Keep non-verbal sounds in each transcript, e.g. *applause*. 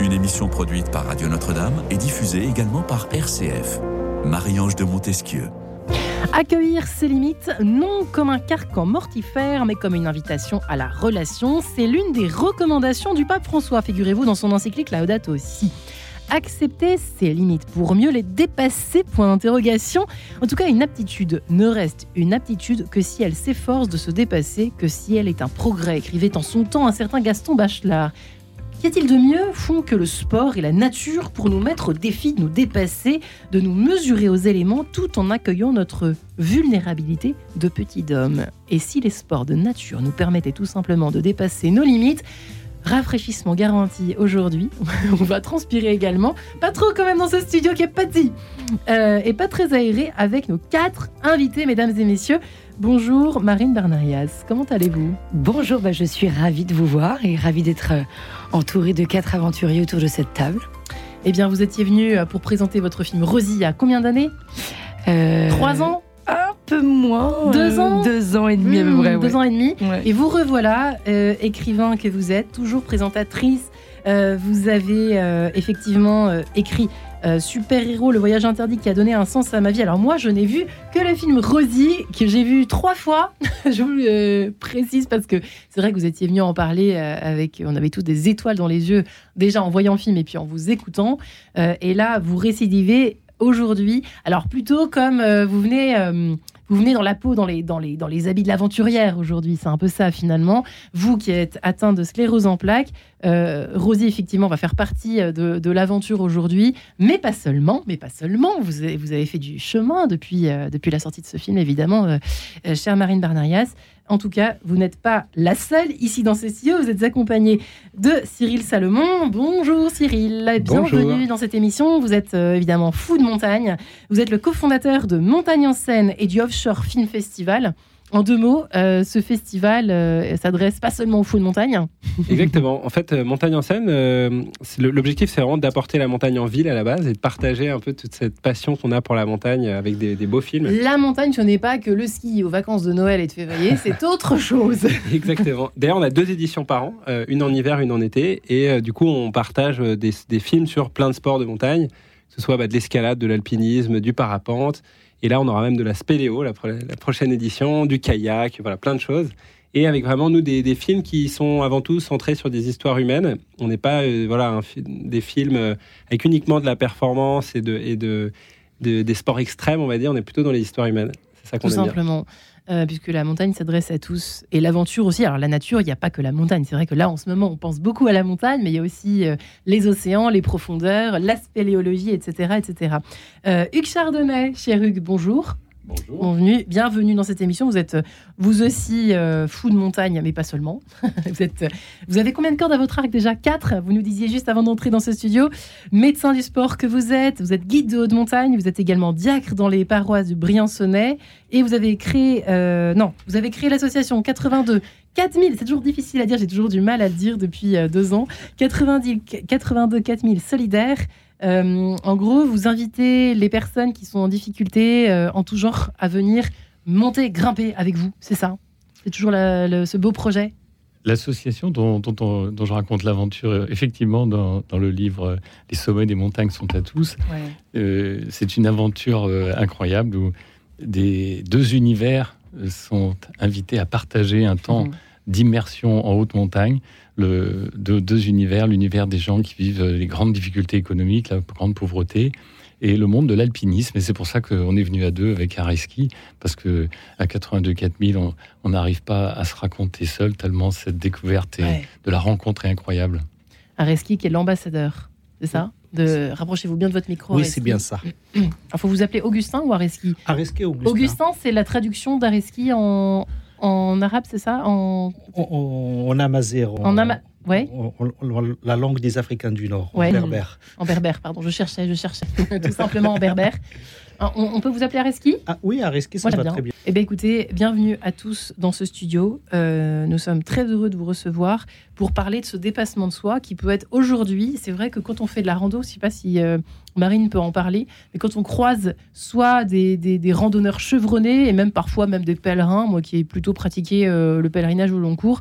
Une émission produite par Radio Notre-Dame et diffusée également par RCF. Marie-Ange de Montesquieu. Accueillir ses limites, non comme un carcan mortifère, mais comme une invitation à la relation, c'est l'une des recommandations du pape François, figurez-vous, dans son encyclique Laudato Si accepter ses limites pour mieux les dépasser Point d'interrogation. En tout cas, une aptitude ne reste une aptitude que si elle s'efforce de se dépasser, que si elle est un progrès, écrivait en son temps un certain Gaston Bachelard. Qu'y a-t-il de mieux font que le sport et la nature pour nous mettre au défi de nous dépasser, de nous mesurer aux éléments tout en accueillant notre vulnérabilité de petit homme Et si les sports de nature nous permettaient tout simplement de dépasser nos limites, Rafraîchissement garanti aujourd'hui. *laughs* On va transpirer également. Pas trop quand même dans ce studio qui est petit euh, et pas très aéré avec nos quatre invités, mesdames et messieurs. Bonjour Marine Bernarias, comment allez-vous? Bonjour, bah, je suis ravie de vous voir et ravie d'être euh, entourée de quatre aventuriers autour de cette table. Eh bien, vous étiez venu euh, pour présenter votre film Rosie il y a combien d'années? Trois ans? Peu moins. Deux ans? Deux ans et demi à peu près. Deux ans et demi. Et vous revoilà, euh, écrivain que vous êtes, toujours présentatrice. Euh, vous avez euh, effectivement écrit Super Héros, le voyage interdit qui a donné un sens à ma vie. Alors moi, je n'ai vu que le film Rosie, que j'ai vu trois fois. *laughs* *laughs* je vous le précise parce que c'est vrai que vous étiez venu en parler avec, on avait tous des étoiles dans les yeux, déjà en voyant le film et puis en vous écoutant. et là, vous récidivez aujourd'hui. Alors plutôt comme vous venez vous venez dans la peau, dans les, dans les, dans les habits de l'aventurière aujourd'hui. C'est un peu ça finalement. Vous qui êtes atteint de sclérose en plaques, euh, Rosie effectivement va faire partie euh, de, l'aventure aujourd'hui, mais pas seulement, mais pas seulement. Vous avez, vous avez fait du chemin depuis, euh, depuis la sortie de ce film, évidemment, chère Marine Barnarias. En tout cas, vous n'êtes pas la seule ici dans ce studio. Vous êtes accompagnée de Cyril Salomon. Bonjour Cyril, bienvenue dans cette émission. Vous êtes euh, évidemment fou de montagne. Vous êtes le cofondateur de Montagne en scène et du Offshore Film Festival. En deux mots, euh, ce festival euh, s'adresse pas seulement aux fous de montagne. Exactement. En fait, euh, Montagne en scène, l'objectif, c'est vraiment d'apporter la montagne en ville à la base et de partager un peu toute cette passion qu'on a pour la montagne avec des, beaux films. La montagne, ce n'est pas que le ski aux vacances de Noël et de février, *laughs* c'est autre chose. Exactement. D'ailleurs, on a deux éditions par an, une en hiver, une en été, et du coup, on partage des, films sur plein de sports de montagne, que ce soit bah, de l'escalade, de l'alpinisme, du parapente. Et là, on aura même de la spéléo, la, prochaine édition, du kayak, voilà, plein de choses. Et avec vraiment, nous, des, films qui sont avant tout centrés sur des histoires humaines. On n'est pas euh, voilà, des films euh, avec uniquement de la performance et, de, et de, des sports extrêmes, on va dire. On est plutôt dans les histoires humaines. C'est ça qu'on Tout simplement. Euh, puisque la montagne s'adresse à tous. Et l'aventure aussi. Alors la nature, il n'y a pas que la montagne. C'est vrai que là, en ce moment, on pense beaucoup à la montagne, mais il y a aussi euh, les océans, les profondeurs, la spéléologie, etc. etc. Euh, Hugues Chardonnay, cher Hugues, bonjour. Bienvenue dans cette émission. Vous êtes euh, vous aussi euh, fou de montagne, mais pas seulement. *laughs* vous, êtes, euh, vous avez combien de cordes à votre arc déjà? Quatre? Vous nous disiez juste avant d'entrer dans ce studio. Médecin du sport que vous êtes, vous êtes guide de haute montagne, vous êtes également diacre dans les paroisses du Briançonnais et vous avez créé, non, vous avez créé l'association 82 4000, c'est toujours difficile à dire, j'ai toujours du mal à le dire depuis deux ans. 90, 82 4000 solidaires. Euh, en gros, vous invitez les personnes qui sont en difficulté euh, en tout genre à venir monter, grimper avec vous. C'est ça C'est toujours ce beau projet L'association dont, je raconte l'aventure, effectivement, dans, le livre Les sommets des montagnes sont à tous, euh, c'est une aventure incroyable où des deux univers sont invités à partager un temps mhm. d'immersion en haute montagne le, deux, univers, l'univers des gens qui vivent les grandes difficultés économiques, la grande pauvreté, et le monde de l'alpinisme. Et c'est pour ça qu'on est venu à deux avec Areski, parce que à 82 4000, on n'arrive pas à se raconter seul, tellement cette découverte et de la rencontre est incroyable. Areski qui est l'ambassadeur, c'est ça? De rapprochez-vous bien de votre micro. Oui, c'est bien ça. *clears throat* Il faut vous appeler Augustin ou Areski? Areski Augustin. Augustin, c'est la traduction d'Areski en, en arabe, c'est ça? En... En, amazère. En, ouais. la langue des Africains du Nord, en berbère. En berbère, pardon, je cherchais, je cherchais. *laughs* Tout simplement en berbère. On, peut vous appeler Areski? Ah, Oui, Areski, ça va très bien. Eh bien, écoutez, bienvenue à tous dans ce studio. Euh, nous sommes très heureux de vous recevoir pour parler de ce dépassement de soi qui peut être aujourd'hui. C'est vrai que quand on fait de la rando, je ne sais pas si euh, Marine peut en parler, mais quand on croise soit des, randonneurs chevronnés et même parfois même des pèlerins, moi qui ai plutôt pratiqué euh, le pèlerinage au long cours,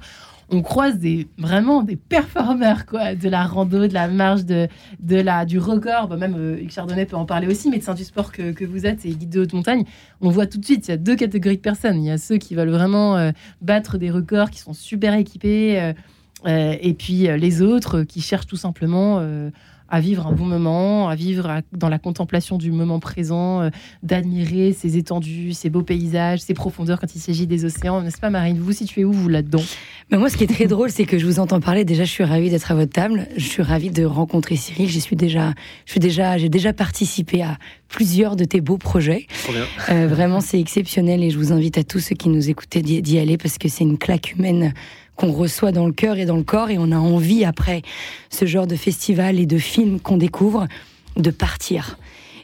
on croise des, vraiment des performeurs, quoi, de la rando, de la marche, de, la, du record. Même euh, Chardonnay peut en parler aussi, médecin du sport que, vous êtes et guide de haute montagne. On voit tout de suite, il y a deux catégories de personnes. Il y a ceux qui veulent vraiment euh, battre des records, qui sont super équipés, euh, et puis les autres qui cherchent tout simplement à vivre un bon moment, à vivre dans la contemplation du moment présent, euh, d'admirer ces étendues, ces beaux paysages, ces profondeurs quand il s'agit des océans. N'est-ce pas, Marine? Vous situez où, vous, là-dedans? Mais Moi, ce qui est très drôle, c'est que je vous entends parler. Déjà, je suis ravie d'être à votre table. Je suis ravie de rencontrer Cyril. J'y suis déjà, je suis déjà, j'ai déjà participé à plusieurs de tes beaux projets. Euh, vraiment, c'est exceptionnel et je vous invite à tous ceux qui nous écoutaient d'y aller parce que c'est une claque humaine qu'on reçoit dans le cœur et dans le corps, et on a envie, après ce genre de festival et de films qu'on découvre, de partir.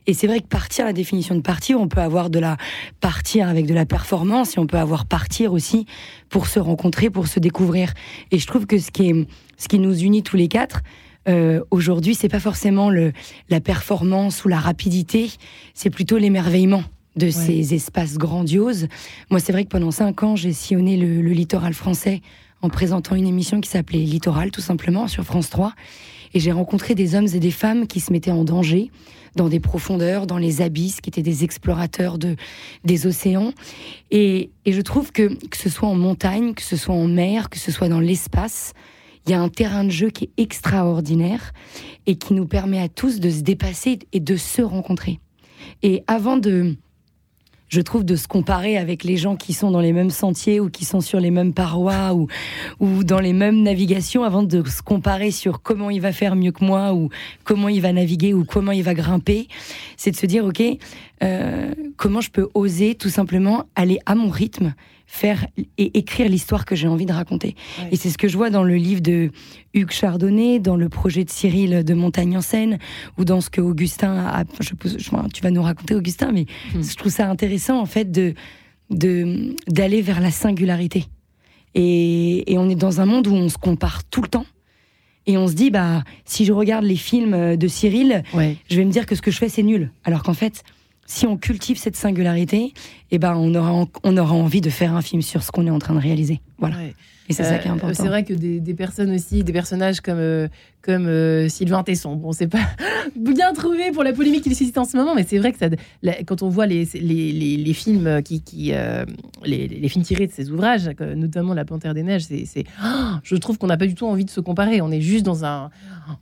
Et c'est vrai que partir, la définition de partir, on peut avoir de la partir avec de la performance et on peut avoir partir aussi pour se rencontrer, pour se découvrir. Et je trouve que ce qui, est, ce qui nous unit tous les quatre, euh, aujourd'hui, c'est pas forcément le, la performance ou la rapidité, c'est plutôt l'émerveillement de ces espaces grandioses. Moi, c'est vrai que pendant cinq ans, j'ai sillonné le, le littoral français en présentant une émission qui s'appelait Littoral, tout simplement, sur France 3. Et j'ai rencontré des hommes et des femmes qui se mettaient en danger dans des profondeurs, dans les abysses, qui étaient des explorateurs de, des océans. Et, et je trouve que, que ce soit en montagne, que ce soit en mer, que ce soit dans l'espace, il y a un terrain de jeu qui est extraordinaire et qui nous permet à tous de se dépasser et de se rencontrer. Et avant de, je trouve, de se comparer avec les gens qui sont dans les mêmes sentiers ou qui sont sur les mêmes parois ou, dans les mêmes navigations avant de se comparer sur comment il va faire mieux que moi ou comment il va naviguer ou comment il va grimper. C'est de se dire, OK, euh, comment je peux oser tout simplement aller à mon rythme faire et écrire l'histoire que j'ai envie de raconter. Et c'est ce que je vois dans le livre de Hugues Chardonnay, dans le projet de Cyril de Montagne en Seine, ou dans ce que Augustin a. Je, tu vas nous raconter, Augustin, mais hmm. je trouve ça intéressant, en fait, de d'aller vers la singularité. Et, et on est dans un monde où on se compare tout le temps. Et on se dit, bah, si je regarde les films de Cyril, je vais me dire que ce que je fais, c'est nul. Alors qu'en fait, si on cultive cette singularité, eh ben on aura, on aura envie de faire un film sur ce qu'on est en train de réaliser. Voilà. Et c'est ça qui est euh, important. C'est vrai que des, des, personnes aussi, des personnages comme, euh, comme euh, Sylvain Tesson, bon, c'est pas *laughs* bien trouvé pour la polémique qu'il suscite en ce moment, mais c'est vrai que ça, quand on voit les, les, les, films qui, qui les, films tirés de ces ouvrages, notamment La Panthère des Neiges, c'est, *gasps* je trouve qu'on n'a pas du tout envie de se comparer. On est juste dans un,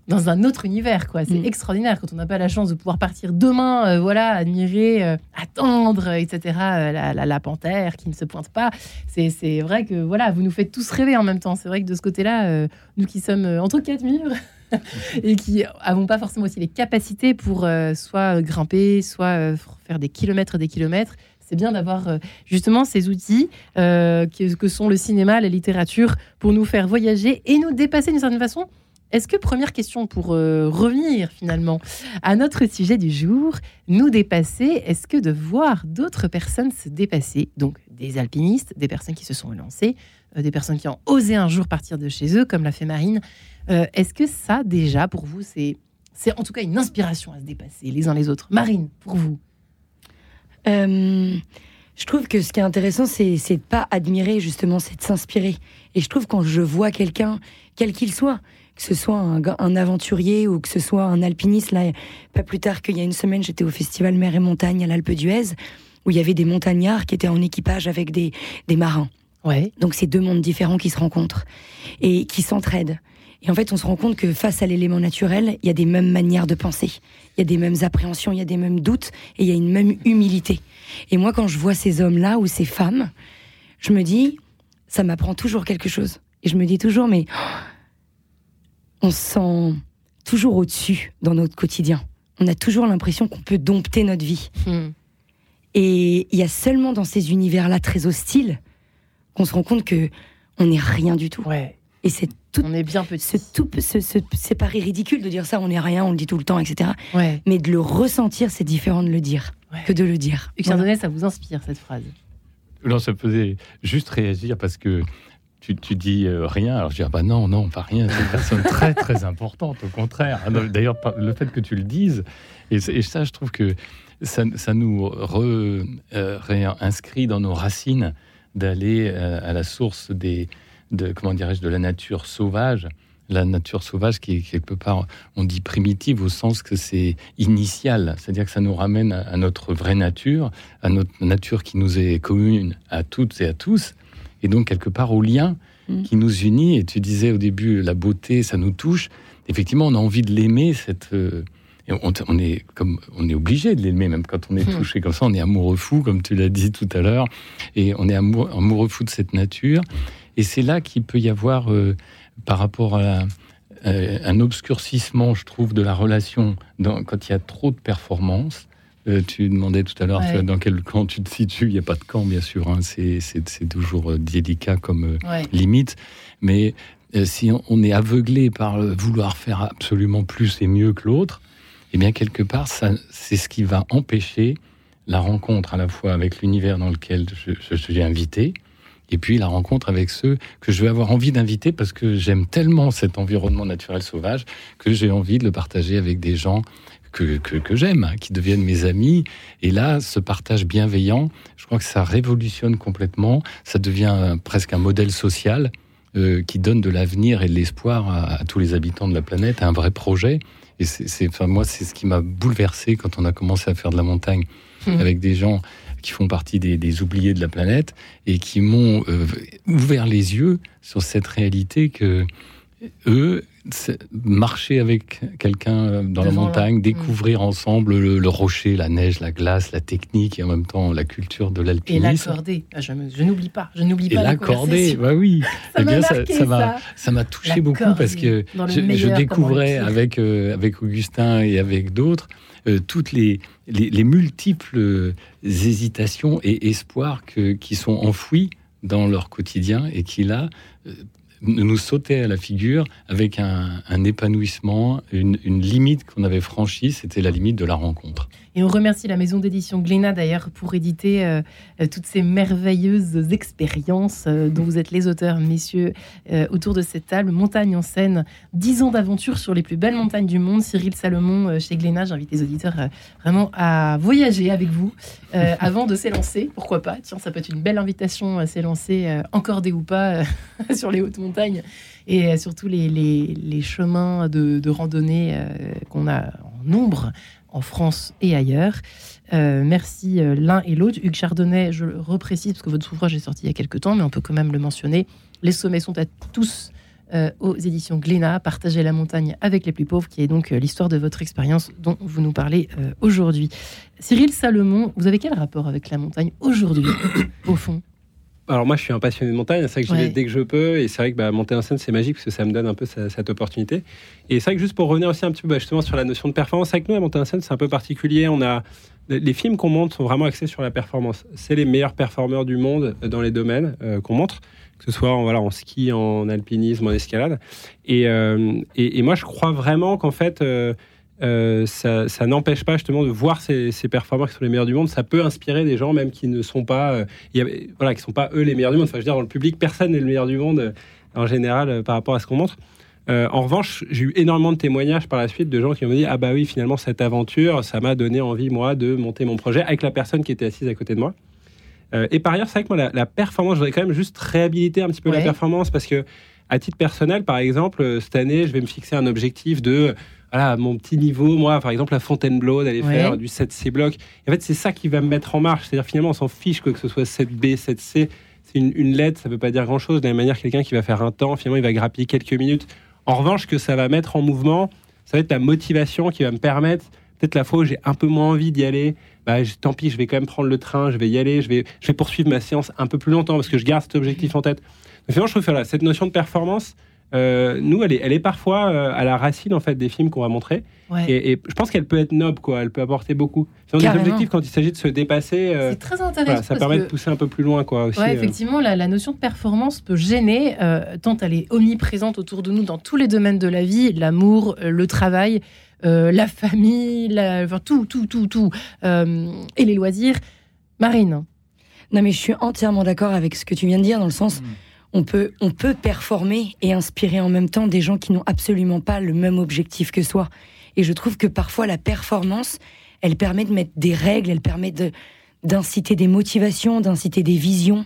dans un autre univers, quoi. C'est mm. extraordinaire quand on n'a pas la chance de pouvoir partir demain, voilà, admirer, attendre, etc. La, la, la, panthère qui ne se pointe pas. C'est, c'est vrai que voilà, vous nous faites tous rêver en même temps. C'est vrai que de ce côté-là, euh, nous qui sommes euh, entre quatre murs *laughs* et qui n'avons pas forcément aussi les capacités pour euh, soit grimper, soit faire des kilomètres des kilomètres, c'est bien d'avoir justement ces outils que, que, sont le cinéma, la littérature, pour nous faire voyager et nous dépasser d'une certaine façon. Est-ce que, première question pour revenir finalement à notre sujet du jour, nous dépasser, est-ce que de voir d'autres personnes se dépasser, donc des alpinistes, des personnes qui se sont lancées, des personnes qui ont osé un jour partir de chez eux, comme l'a fait Marine. Euh, est-ce que ça, déjà, pour vous, c'est, en tout cas une inspiration à se dépasser les uns les autres? Marine, pour vous euh, Je trouve que ce qui est intéressant, c'est, c'est de pas admirer, justement, c'est de s'inspirer. Et je trouve quand je vois quelqu'un, quel qu'il soit, que ce soit un, un, aventurier ou que ce soit un alpiniste, là, pas plus tard qu'il y a une semaine, j'étais au festival Mer et Montagne à l'Alpe d'Huez, où il y avait des montagnards qui étaient en équipage avec des, des marins. Donc c'est deux mondes différents qui se rencontrent et qui s'entraident. Et en fait, on se rend compte que face à l'élément naturel, il y a des mêmes manières de penser, il y a des mêmes appréhensions, il y a des mêmes doutes et il y a une même humilité. Et moi, quand je vois ces hommes-là ou ces femmes, je me dis, ça m'apprend toujours quelque chose. Et je me dis toujours, mais on se sent toujours au-dessus dans notre quotidien. On a toujours l'impression qu'on peut dompter notre vie. Hmm. Et il y a seulement dans ces univers-là très hostiles qu'on se rend compte que on n'est rien du tout. Ouais. Et c'est tout. On est bien petit. C'est tout. C'est pas ridicule de dire ça. On n'est rien. On le dit tout le temps, etc. Ouais. Mais de le ressentir, c'est différent de le dire que de le dire. Et voilà. ça vous inspire cette phrase? Non, ça faisait juste réagir parce que tu, tu, dis euh, rien. Alors je dis, ah bah non, non, pas rien. C'est une personne très, *laughs* très importante, au contraire. Ah d'ailleurs, le fait que tu le dises, et, et ça, je trouve que ça, ça nous re, euh, réinscrit dans nos racines d'aller euh, à la source des, de comment dirais-je, de la nature sauvage la nature sauvage qui est quelque part, on dit primitive au sens que c'est initial, c'est-à-dire que ça nous ramène à, notre vraie nature, à notre nature qui nous est commune à toutes et à tous, et donc quelque part au lien mm. qui nous unit. Et tu disais au début, la beauté, ça nous touche. Effectivement, on a envie de l'aimer, cette... On, est comme on est obligé de l'aimer même quand on est mm. touché comme ça on est amoureux fou comme tu l'as dit tout à l'heure et on est amoureux, fou de cette nature et c'est là qu'il peut y avoir euh, par rapport à euh, un obscurcissement, je trouve, de la relation quand il y a trop de performances. Euh, tu demandais tout à l'heure dans quel camp tu te situes. Il n'y a pas de camp, bien sûr. Hein. C'est toujours délicat comme limite. Mais si on est aveuglé par vouloir faire absolument plus et mieux que l'autre, eh bien, quelque part, c'est ce qui va empêcher la rencontre à la fois avec l'univers dans lequel je, suis invité, et puis la rencontre avec ceux que je vais avoir envie d'inviter parce que j'aime tellement cet environnement naturel sauvage que j'ai envie de le partager avec des gens que, j'aime, qui deviennent mes amis. Et là, ce partage bienveillant, je crois que ça révolutionne complètement, ça devient presque un modèle social euh, qui donne de l'avenir et de l'espoir à, tous les habitants de la planète, un vrai projet. Et c'est, enfin, moi, c'est ce qui m'a bouleversé quand on a commencé à faire de la montagne mmh. avec des gens qui font partie des, oubliés de la planète et qui m'ont euh, ouvert les yeux sur cette réalité que eux, marcher avec quelqu'un euh, dans la montagne, découvrir mm. ensemble le, rocher, la neige, la glace, la technique et en même temps la culture de l'alpinisme. Et l'accorder, ah, je, n'oublie pas, je n'oublie pas. Et l'accorder, bah oui. *laughs* ça eh bien, ça, ça m'a touché beaucoup parce que je, découvrais avec euh, avec Augustin et avec d'autres euh, toutes les, les, multiples hésitations et espoirs que, qui sont enfouis dans leur quotidien et qui là nous sautaient à la figure avec un, épanouissement, une limite qu'on avait franchie, c'était la limite de la rencontre. Et on remercie la maison d'édition Glénat d'ailleurs pour éditer euh, euh, toutes ces merveilleuses expériences euh, dont vous êtes les auteurs, messieurs, autour de cette table. Montagne en scène, 10 ans d'aventure sur les plus belles montagnes du monde. Cyril Salomon chez Glénat, j'invite les auditeurs vraiment à voyager avec vous avant de s'élancer. Pourquoi pas? Tiens, ça peut être une belle invitation à s'élancer, encordé ou pas, *laughs* sur les hautes montagnes et surtout les, chemins de randonnée qu'on a en nombre en France et ailleurs. Euh, merci euh, l'un et l'autre. Hugues Chardonnay, je le reprécise parce que votre ouvrage est sorti il y a quelques temps, mais on peut quand même le mentionner. Les sommets sont à tous euh, aux éditions Glénat. Partagez la montagne avec les plus pauvres, qui est donc l'histoire de votre expérience dont vous nous parlez aujourd'hui. Cyril Salomon, vous avez quel rapport avec la montagne aujourd'hui, au fond? Alors moi, je suis un passionné de montagne. C'est vrai que j'y vais dès que je peux. Et c'est vrai que bah, monter en scène, c'est magique parce que ça me donne un peu cette, opportunité. Et c'est vrai que juste pour revenir aussi un petit peu bah, justement sur la notion de performance, que nous, à monter en scène, c'est un peu particulier. On a les films qu'on monte sont vraiment axés sur la performance. C'est les meilleurs performeurs du monde dans les domaines euh, qu'on montre, que ce soit en, voilà, en ski, en alpinisme, en escalade. Et, euh, et, moi, je crois vraiment qu'en fait, euh, euh, ça, n'empêche pas justement de voir ces, ces, performeurs qui sont les meilleurs du monde. Ça peut inspirer des gens même qui ne sont pas, euh, voilà, qui sont pas eux les meilleurs du monde. Enfin, je veux dire, dans le public, personne n'est le meilleur du monde euh, en général par rapport à ce qu'on montre. en revanche, j'ai eu énormément de témoignages par la suite de gens qui m'ont dit ah bah oui finalement cette aventure ça m'a donné envie moi de monter mon projet avec la personne qui était assise à côté de moi. et par ailleurs c'est vrai que moi la, performance je voudrais quand même juste réhabiliter un petit peu la performance parce que à titre personnel par exemple cette année je vais me fixer un objectif de voilà, mon petit niveau, moi, par exemple, la Fontainebleau, d'aller faire du 7C bloc. en fait, c'est ça qui va me mettre en marche. C'est-à-dire, finalement, on s'en fiche que ce soit 7B, 7C. C'est une, lettre, ça ne veut pas dire grand-chose. De la même manière, quelqu'un qui va faire un temps, finalement, il va grappiller quelques minutes. En revanche, que ça va mettre en mouvement, ça va être la motivation qui va me permettre, peut-être la fois où j'ai un peu moins envie d'y aller, bah, tant pis, je vais quand même prendre le train, je vais y aller, je vais, je vais poursuivre ma séance un peu plus longtemps parce que je garde cet objectif en tête. Finalement, je trouve que cette notion de performance, euh, nous, elle est, elle est parfois euh, à la racine en fait des films qu'on va montrer. Et, je pense qu'elle peut être noble, quoi. Elle peut apporter beaucoup. C'est des objectifs quand il s'agit de se dépasser. Euh, c'est très intéressant. ça permet de pousser un peu plus loin, quoi. Aussi, effectivement, la, notion de performance peut gêner tant elle est omniprésente autour de nous dans tous les domaines de la vie, l'amour, le travail. la famille, la, enfin, tout, tout, tout, tout, et les loisirs. Marine. Non, mais je suis entièrement d'accord avec ce que tu viens de dire, dans le sens, mm on peut, on peut performer et inspirer en même temps des gens qui n'ont absolument pas le même objectif que soi. Et je trouve que parfois la performance, elle permet de mettre des règles, elle permet de, d'inciter des motivations, d'inciter des visions.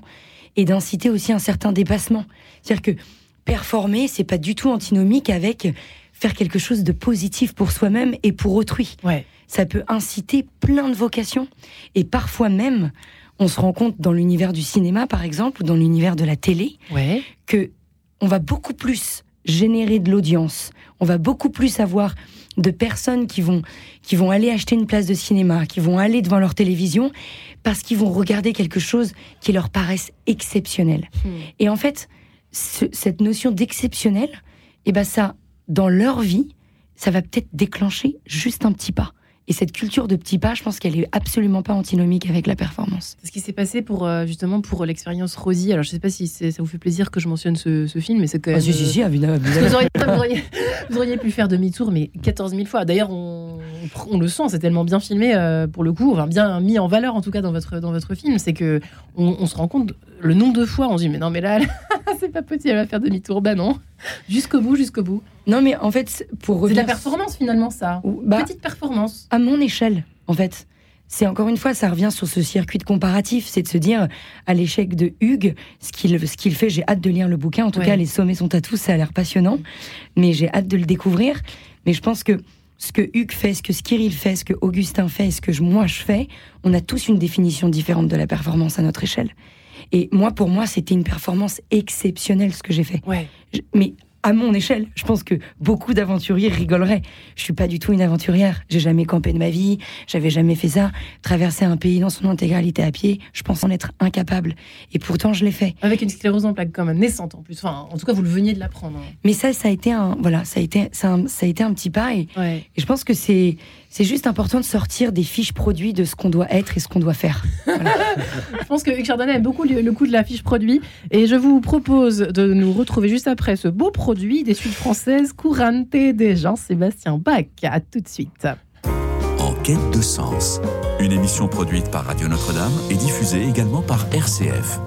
et d'inciter aussi un certain dépassement. C'est-à-dire que performer, c'est pas du tout antinomique avec faire quelque chose de positif pour soi-même et pour autrui. Ouais. Ça peut inciter plein de vocations et parfois même, on se rend compte dans l'univers du cinéma, par exemple, ou dans l'univers de la télé, ouais. que on va beaucoup plus générer de l'audience. On va beaucoup plus avoir de personnes qui vont, qui vont aller acheter une place de cinéma, qui vont aller devant leur télévision, parce qu'ils vont regarder quelque chose qui leur paraisse exceptionnel. Hmm. Et en fait, cette notion d'exceptionnel, eh ben ça, dans leur vie, ça va peut-être déclencher juste un petit pas. Et cette culture de petits pas, je pense qu'elle est absolument pas antinomique avec la performance. Ce qui s'est passé pour euh, justement pour l'expérience Rosie. Alors je sais pas si ça vous fait plaisir que je mentionne ce, film, mais c'est quand même. Ah, si, si, si, évidemment. *laughs* Vous, auriez, vous, auriez, pu faire demi-tour, mais 14 000 fois. D'ailleurs, on, on, le sent, c'est tellement bien filmé euh, pour le coup, enfin bien mis en valeur en tout cas dans votre dans votre film. C'est que on, se rend compte le nombre de fois on se dit mais non mais là *laughs* c'est pas possible, elle va faire demi-tour. Bah non, *laughs* jusqu'au bout, jusqu'au bout. Non, mais en fait, pour revenir... C'est de la performance finalement, ça. Bah, Petite performance. À mon échelle, en fait. C'est encore une fois, ça revient sur ce circuit de comparatif, c'est de se dire, à l'échec de Hugues, ce qu'il ce qu'il fait, j'ai hâte de lire le bouquin. En tout cas, les sommets sont à tous, ça a l'air passionnant, mais j'ai hâte de le découvrir. Mais je pense que ce que Hugues fait, ce que Skiril fait, ce que Augustin fait, ce que moi je fais, on a tous une définition différente de la performance à notre échelle. Et moi, pour moi, c'était une performance exceptionnelle ce que j'ai fait. Ouais. mais à mon échelle, je pense que beaucoup d'aventuriers rigoleraient. Je suis pas du tout une aventurière. J'ai jamais campé de ma vie. J'avais jamais fait ça. Traverser un pays dans son intégralité à pied, je pense en être incapable. Et pourtant, je l'ai fait. Avec une sclérose en plaques quand même naissante en plus. Enfin, en tout cas, vous le veniez de l'apprendre. Hein. Mais ça, ça a été un, voilà, ça a été, ça, a été un petit pas. Et, et je pense que c'est, c'est juste important de sortir des fiches produits de ce qu'on doit être et ce qu'on doit faire. *laughs* je pense que Hugues Chardonnay aime beaucoup le coup de la fiche produit. Et je vous propose de nous retrouver juste après ce beau produit des suites françaises Courante de Jean-Sébastien Bach. À tout de suite. En quête de sens, une émission produite par Radio Notre-Dame et diffusée également par RCF.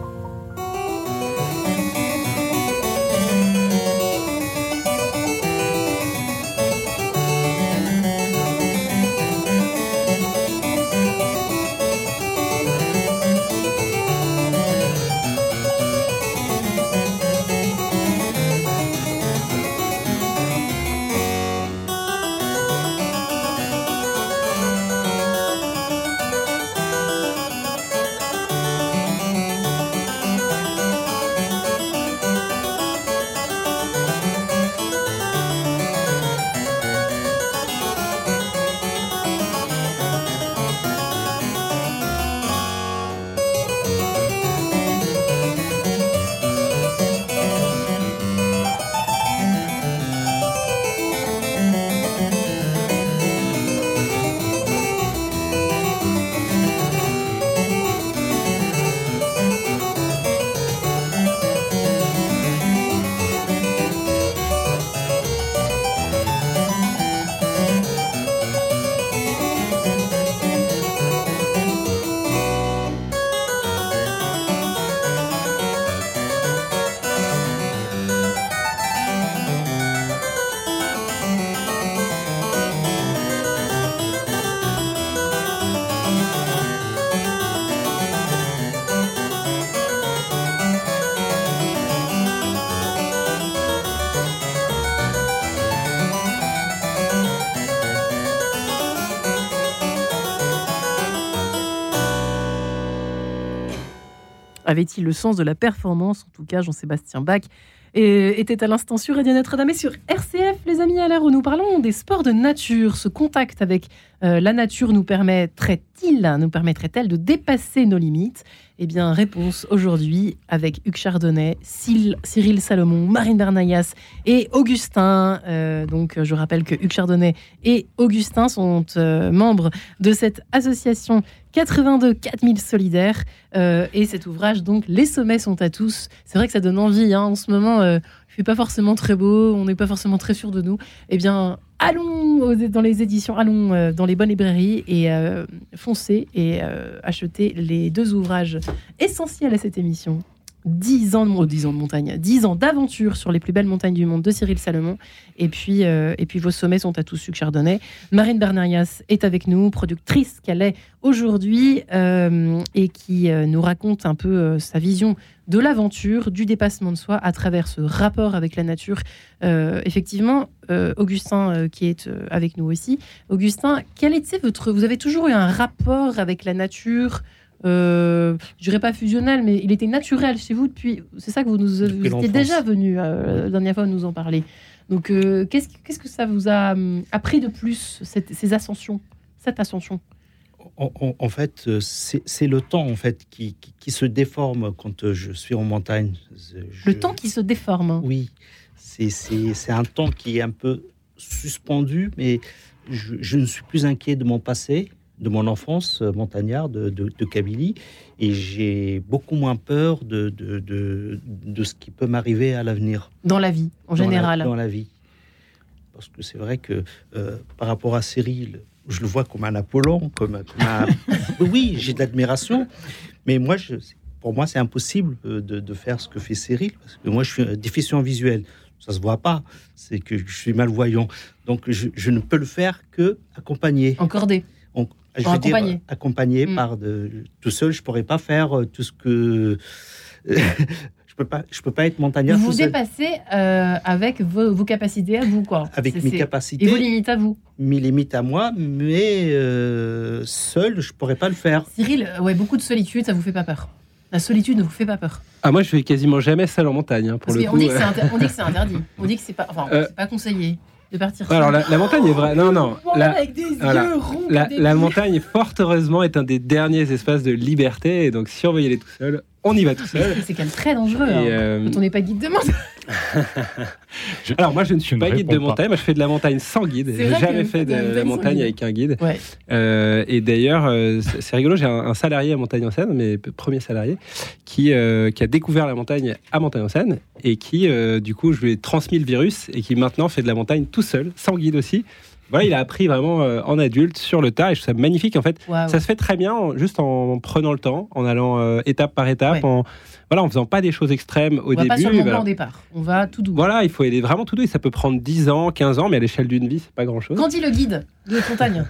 Avait-il le sens de la performance? En tout cas, Jean-Sébastien Bach était à l'instant sur Radio Notre-Dame et sur RCF, les amis, à l'heure où nous parlons des sports de nature. Ce contact avec euh, la nature nous permettrait-il, nous permettrait-elle de dépasser nos limites? Eh bien, réponse aujourd'hui avec Hugues Chardonnay, Cyril Salomon, Marine Bernayas et Augustin. Euh, donc, je rappelle que Hugues Chardonnay et Augustin sont euh, membres de cette association 82 4000 solidaires. et cet ouvrage, donc, Les sommets sont à tous. C'est vrai que ça donne envie hein, en ce moment. il fait pas forcément très beau, on n'est pas forcément très sûr de nous. Eh bien, allons dans les éditions, allons euh, dans les bonnes librairies et euh, foncez et euh, achetez les deux ouvrages essentiels à cette émission. 10 ans, de, 10 ans de montagne, 10 ans d'aventure sur les plus belles montagnes du monde de Cyril Salomon. Et puis, euh, et puis vos sommets sont à tous sucre chardonnay. Marine Bernarias est avec nous, productrice qu'elle est aujourd'hui euh, et qui euh, nous raconte un peu sa vision de l'aventure, du dépassement de soi à travers ce rapport avec la nature. effectivement, Augustin qui est avec nous aussi. Augustin, quel était votre... Vous avez toujours eu un rapport avec la nature euh, je dirais pas fusionnel, mais il était naturel chez vous depuis. C'est ça que vous nous étiez déjà venu euh, la dernière fois nous en parler. Donc, euh, qu'est-ce, qu'est-ce que ça vous a hum, appris de plus, ces ascensions, cette ascension? En, fait, c'est, le temps en fait qui, qui, se déforme quand je suis en montagne. Le temps qui se déforme. Oui, c'est, c'est, un temps qui est un peu suspendu, mais je, je ne suis plus inquiet de mon passé de mon enfance euh, montagnarde de, de, Kabylie et j'ai beaucoup moins peur de, de, de ce qui peut m'arriver à l'avenir. Dans la vie, en général. dans la vie. Parce que c'est vrai que euh, par rapport à Cyril, je le vois comme un Apollon, comme, un... *laughs* oui, j'ai de l'admiration, mais moi, je, pour moi, c'est impossible euh, de, faire ce que fait Cyril, parce que moi, je suis déficient visuel. Ça se voit pas, c'est que je suis malvoyant. Donc, je, je, ne peux le faire que accompagné. Encordé je veux accompagné, dire, accompagné mm. par de, tout seul, je pourrais pas faire euh, tout ce que *laughs* je peux pas, je peux pas être montagnard. Vous vous dépassez euh, avec vos, capacités à vous, quoi. Avec mes capacités. Et vos limites à vous. Mes limites à moi, mais euh, seul, je pourrais pas le faire. Cyril, ouais, beaucoup de solitude, ça vous fait pas peur la solitude ne vous fait pas peur Ah moi je vais quasiment jamais seul en montagne hein, pour le coup. *laughs* On dit que c'est interdit. On dit que c'est pas, enfin, pas conseillé de partir. Alors la, montagne est vraie. Non, non. La, la, montagne, fort heureusement, est un des derniers espaces de liberté. Et donc, si on veut y aller tout seul, on y va tout seul. *laughs* C'est quand même très dangereux hein, euh, quand on n'est pas guide de montagne. *laughs* Alors moi je ne suis pas guide de montagne, moi je fais de la montagne sans guide. J'ai jamais fait de la montagne avec un guide. Euh, et d'ailleurs euh, c'est rigolo, j'ai un, salarié à Montagne en Seine, mes premiers salariés, qui, qui a découvert la montagne à Montagne en Seine et qui du coup je lui ai transmis le virus et qui maintenant fait de la montagne tout seul, sans guide aussi voilà, il a appris vraiment euh, en adulte sur le tas et je trouve ça magnifique. En fait, ça se fait très bien juste en prenant le temps, en allant euh, étape par étape, en voilà, en faisant pas des choses extrêmes au on début. Va pas sur le au départ. On va tout doux. Voilà, il faut aller vraiment tout doux. Et ça peut prendre 10 ans, 15 ans, mais à l'échelle d'une vie, c'est pas grand chose. Quand dit le guide de montagne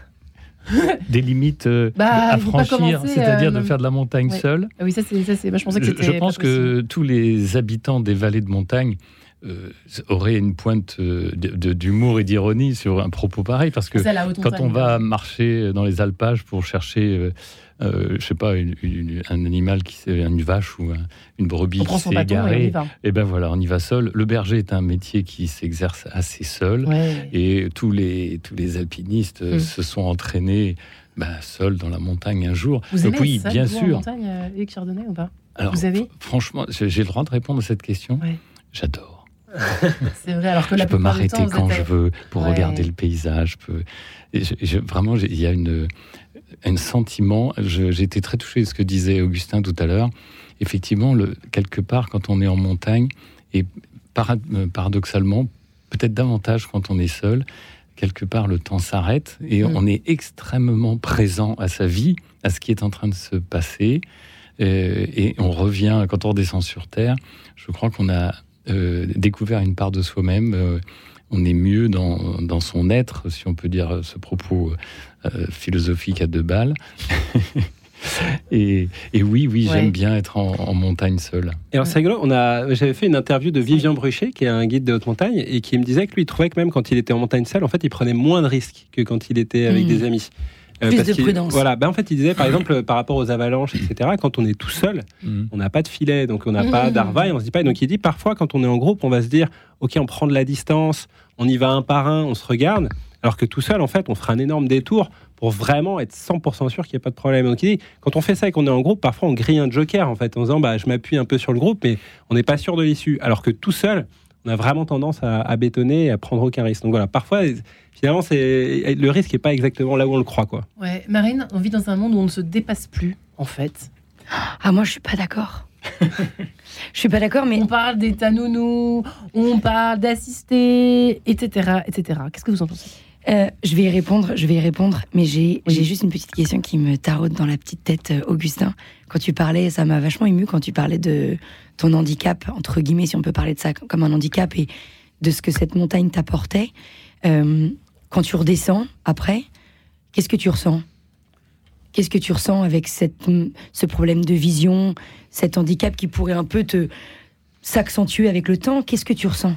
*laughs* des limites euh, bah, à franchir, c'est-à-dire de faire de la montagne seule. Ah oui, ça c'est. je pensais que Je, je pense que tous les habitants des vallées de montagne euh, aurait une pointe euh, d'humour et d'ironie sur un propos pareil, parce que quand on va marcher dans les alpages pour chercher, euh, je sais pas, un animal qui une vache ou une brebis qui s'est égarée, et, eh ben voilà, on y va seul. Le berger est un métier qui s'exerce assez seul, et tous les tous les alpinistes mm. se sont entraînés. Bah, seuls dans la montagne un jour. Vous Donc oui, bien sûr. En montagne, Luc Chardonnay ou pas? Alors, Vous avez? Franchement, j'ai le droit de répondre à cette question? J'adore. *laughs* C'est vrai, alors que je peux m'arrêter quand je veux pour regarder le paysage. vraiment, il y a une, un sentiment. J'ai été très touché de ce que disait Augustin tout à l'heure. Effectivement, le, quelque part, quand on est en montagne, et paradoxalement, peut-être davantage quand on est seul, quelque part, le temps s'arrête et mm. on est extrêmement présent à sa vie, à ce qui est en train de se passer. Euh, et on revient, quand on redescend sur Terre, je crois qu'on a euh, découvert une part de soi-même. Euh, on est mieux dans, dans, son être, si on peut dire ce propos euh, philosophique à deux balles. *laughs* Et, et, oui, oui, j'aime bien être en, montagne seule. Et alors c'est rigolo, on a, j'avais fait une interview de Vivian Bruchet, qui est un guide de haute montagne, et qui me disait que lui, il trouvait que même quand il était en montagne seule, en fait, il prenait moins de risques que quand il était avec mmh. des amis. Euh, Plus de prudence. Voilà, ben en fait, il disait par exemple par rapport aux avalanches, etc. Quand on est tout seul, mm. on n'a pas de filet, donc on n'a pas mm. d'arvaille, on se dit pas. Donc il dit parfois quand on est en groupe, on va se dire, ok, on prend de la distance, on y va un par un, on se regarde. Alors que tout seul, en fait, on fera un énorme détour pour vraiment être 100% sûr qu'il n'y a pas de problème. Donc il dit, quand on fait ça et qu'on est en groupe, parfois on grille un joker en fait en disant, bah je m'appuie un peu sur le groupe, mais on n'est pas sûr de l'issue. Alors que tout seul, on a vraiment tendance à, à, bétonner et à prendre aucun risque. Donc voilà, parfois, finalement, c'est le risque n'est pas exactement là où on le croit. Quoi. Ouais, Marine, on vit dans un monde où on ne se dépasse plus, en fait. Ah, moi, je suis pas d'accord. *laughs* je suis pas d'accord, mais. On parle d'état nounous, on parle d'assister, etc. etc. Qu'est-ce que vous en pensez? Euh, je vais y répondre, je vais y répondre, mais j'ai juste une petite question qui me taraude dans la petite tête, euh, Augustin. Quand tu parlais, ça m'a vachement ému quand tu parlais de ton handicap, entre guillemets, si on peut parler de ça comme un handicap, et de ce que cette montagne t'apportait. Euh, quand tu redescends après, qu'est-ce que tu ressens? Qu'est-ce que tu ressens avec cette, ce problème de vision, cet handicap qui pourrait un peu te s'accentuer avec le temps? Qu'est-ce que tu ressens?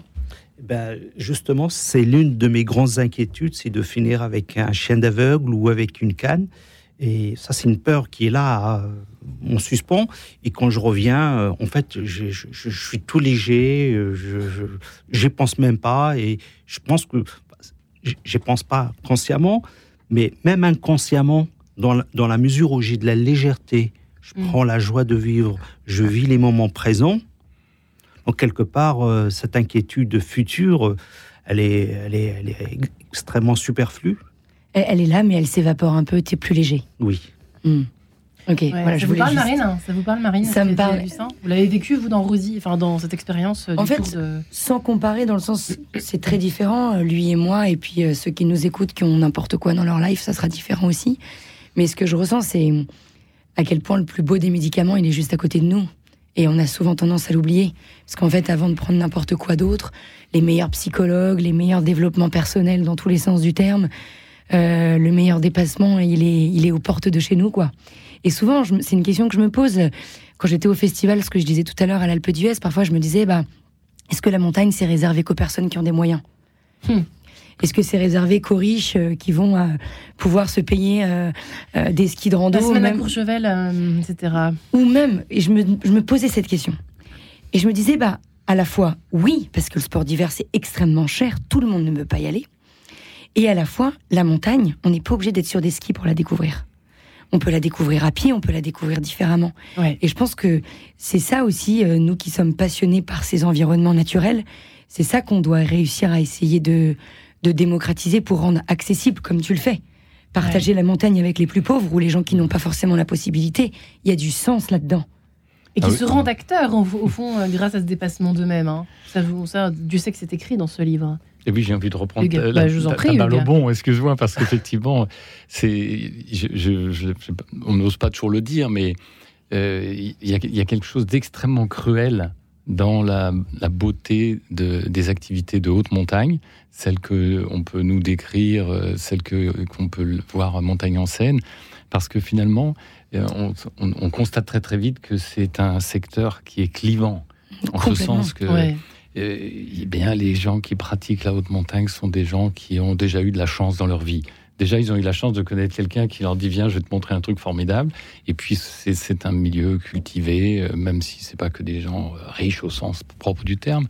Ben, justement, c'est l'une de mes grandes inquiétudes, c'est de finir avec un chien d'aveugle ou avec une canne. Et ça, c'est une peur qui est là, on suspend. Et quand je reviens, euh, en fait, je, suis tout léger, euh, je n'y pense même pas. Et je pense que, je ne pense pas consciemment, mais même inconsciemment, dans la, dans la mesure où j'ai de la légèreté, je mm. prends la joie de vivre, je vis les moments présents donc quelque part, euh, cette inquiétude future, euh, elle est, elle est, elle est extrêmement superflue. Elle, est là, mais elle s'évapore un peu. Tu es plus léger. Oui. Hmm. Ok. voilà, ça, je vous parle, Marine, hein. ça vous parle, Marine Ça me parle. Vous l'avez vécu, vous, dans Rosie, enfin, dans cette expérience euh, En fait, sans comparer, dans le sens, c'est très différent, lui et moi, et puis ceux qui nous écoutent, qui ont n'importe quoi dans leur life, ça sera différent aussi. Mais ce que je ressens, c'est à quel point le plus beau des médicaments, il est juste à côté de nous. Et on a souvent tendance à l'oublier. Parce qu'en fait, avant de prendre n'importe quoi d'autre, les meilleurs psychologues, les meilleurs développements personnels dans tous les sens du terme, euh, le meilleur dépassement, il est, il est aux portes de chez nous, quoi. Et souvent, c'est une question que je me pose quand j'étais au festival, ce que je disais tout à l'heure à l'Alpe d'Huez. Parfois, je me disais, bah, est-ce que la montagne, c'est réservé qu'aux personnes qui ont des moyens? Hmm. Est-ce que c'est réservé qu'aux riches euh, qui vont euh, pouvoir se payer euh, des skis de rando La semaine même... à Courchevel, etc. Ou même, et je me, je me, posais cette question. Et je me disais, bah, à la fois, oui, parce que le sport d'hiver, c'est extrêmement cher, tout le monde ne peut pas y aller. Et à la fois, la montagne, on n'est pas obligé d'être sur des skis pour la découvrir. On peut la découvrir à pied, on peut la découvrir différemment. Et je pense que c'est ça aussi, nous qui sommes passionnés par ces environnements naturels, c'est ça qu'on doit réussir à essayer de, de démocratiser pour rendre accessible, comme tu le fais. Partager la montagne avec les plus pauvres ou les gens qui n'ont pas forcément la possibilité. Il y a du sens là-dedans. Et qui ah se rendent acteurs, au, fond, euh, grâce à ce dépassement d'eux-mêmes. Hein. Ça, ça, Dieu sait que c'est écrit dans ce livre. Et oui, j'ai envie de reprendre ta, bah, je vous en prie, balle au bon, excuse-moi, parce qu'effectivement, *laughs* c'est, on n'ose pas toujours le dire, mais euh, il y, y, a quelque chose d'extrêmement cruel dans la, beauté de, des activités de haute montagne, celles que on peut nous décrire, euh, celles que qu'on peut voir montagne en scène, parce que finalement, euh, on, constate très très vite que c'est un secteur qui est clivant, en ce sens que euh, eh bien, les gens qui pratiquent la haute montagne sont des gens qui ont déjà eu de la chance dans leur vie déjà, ils ont eu la chance de connaître quelqu'un qui leur dit Viens, je vais te montrer un truc formidable. Et puis, c'est un milieu cultivé, euh, même si c'est pas que des gens euh, riches au sens propre du terme.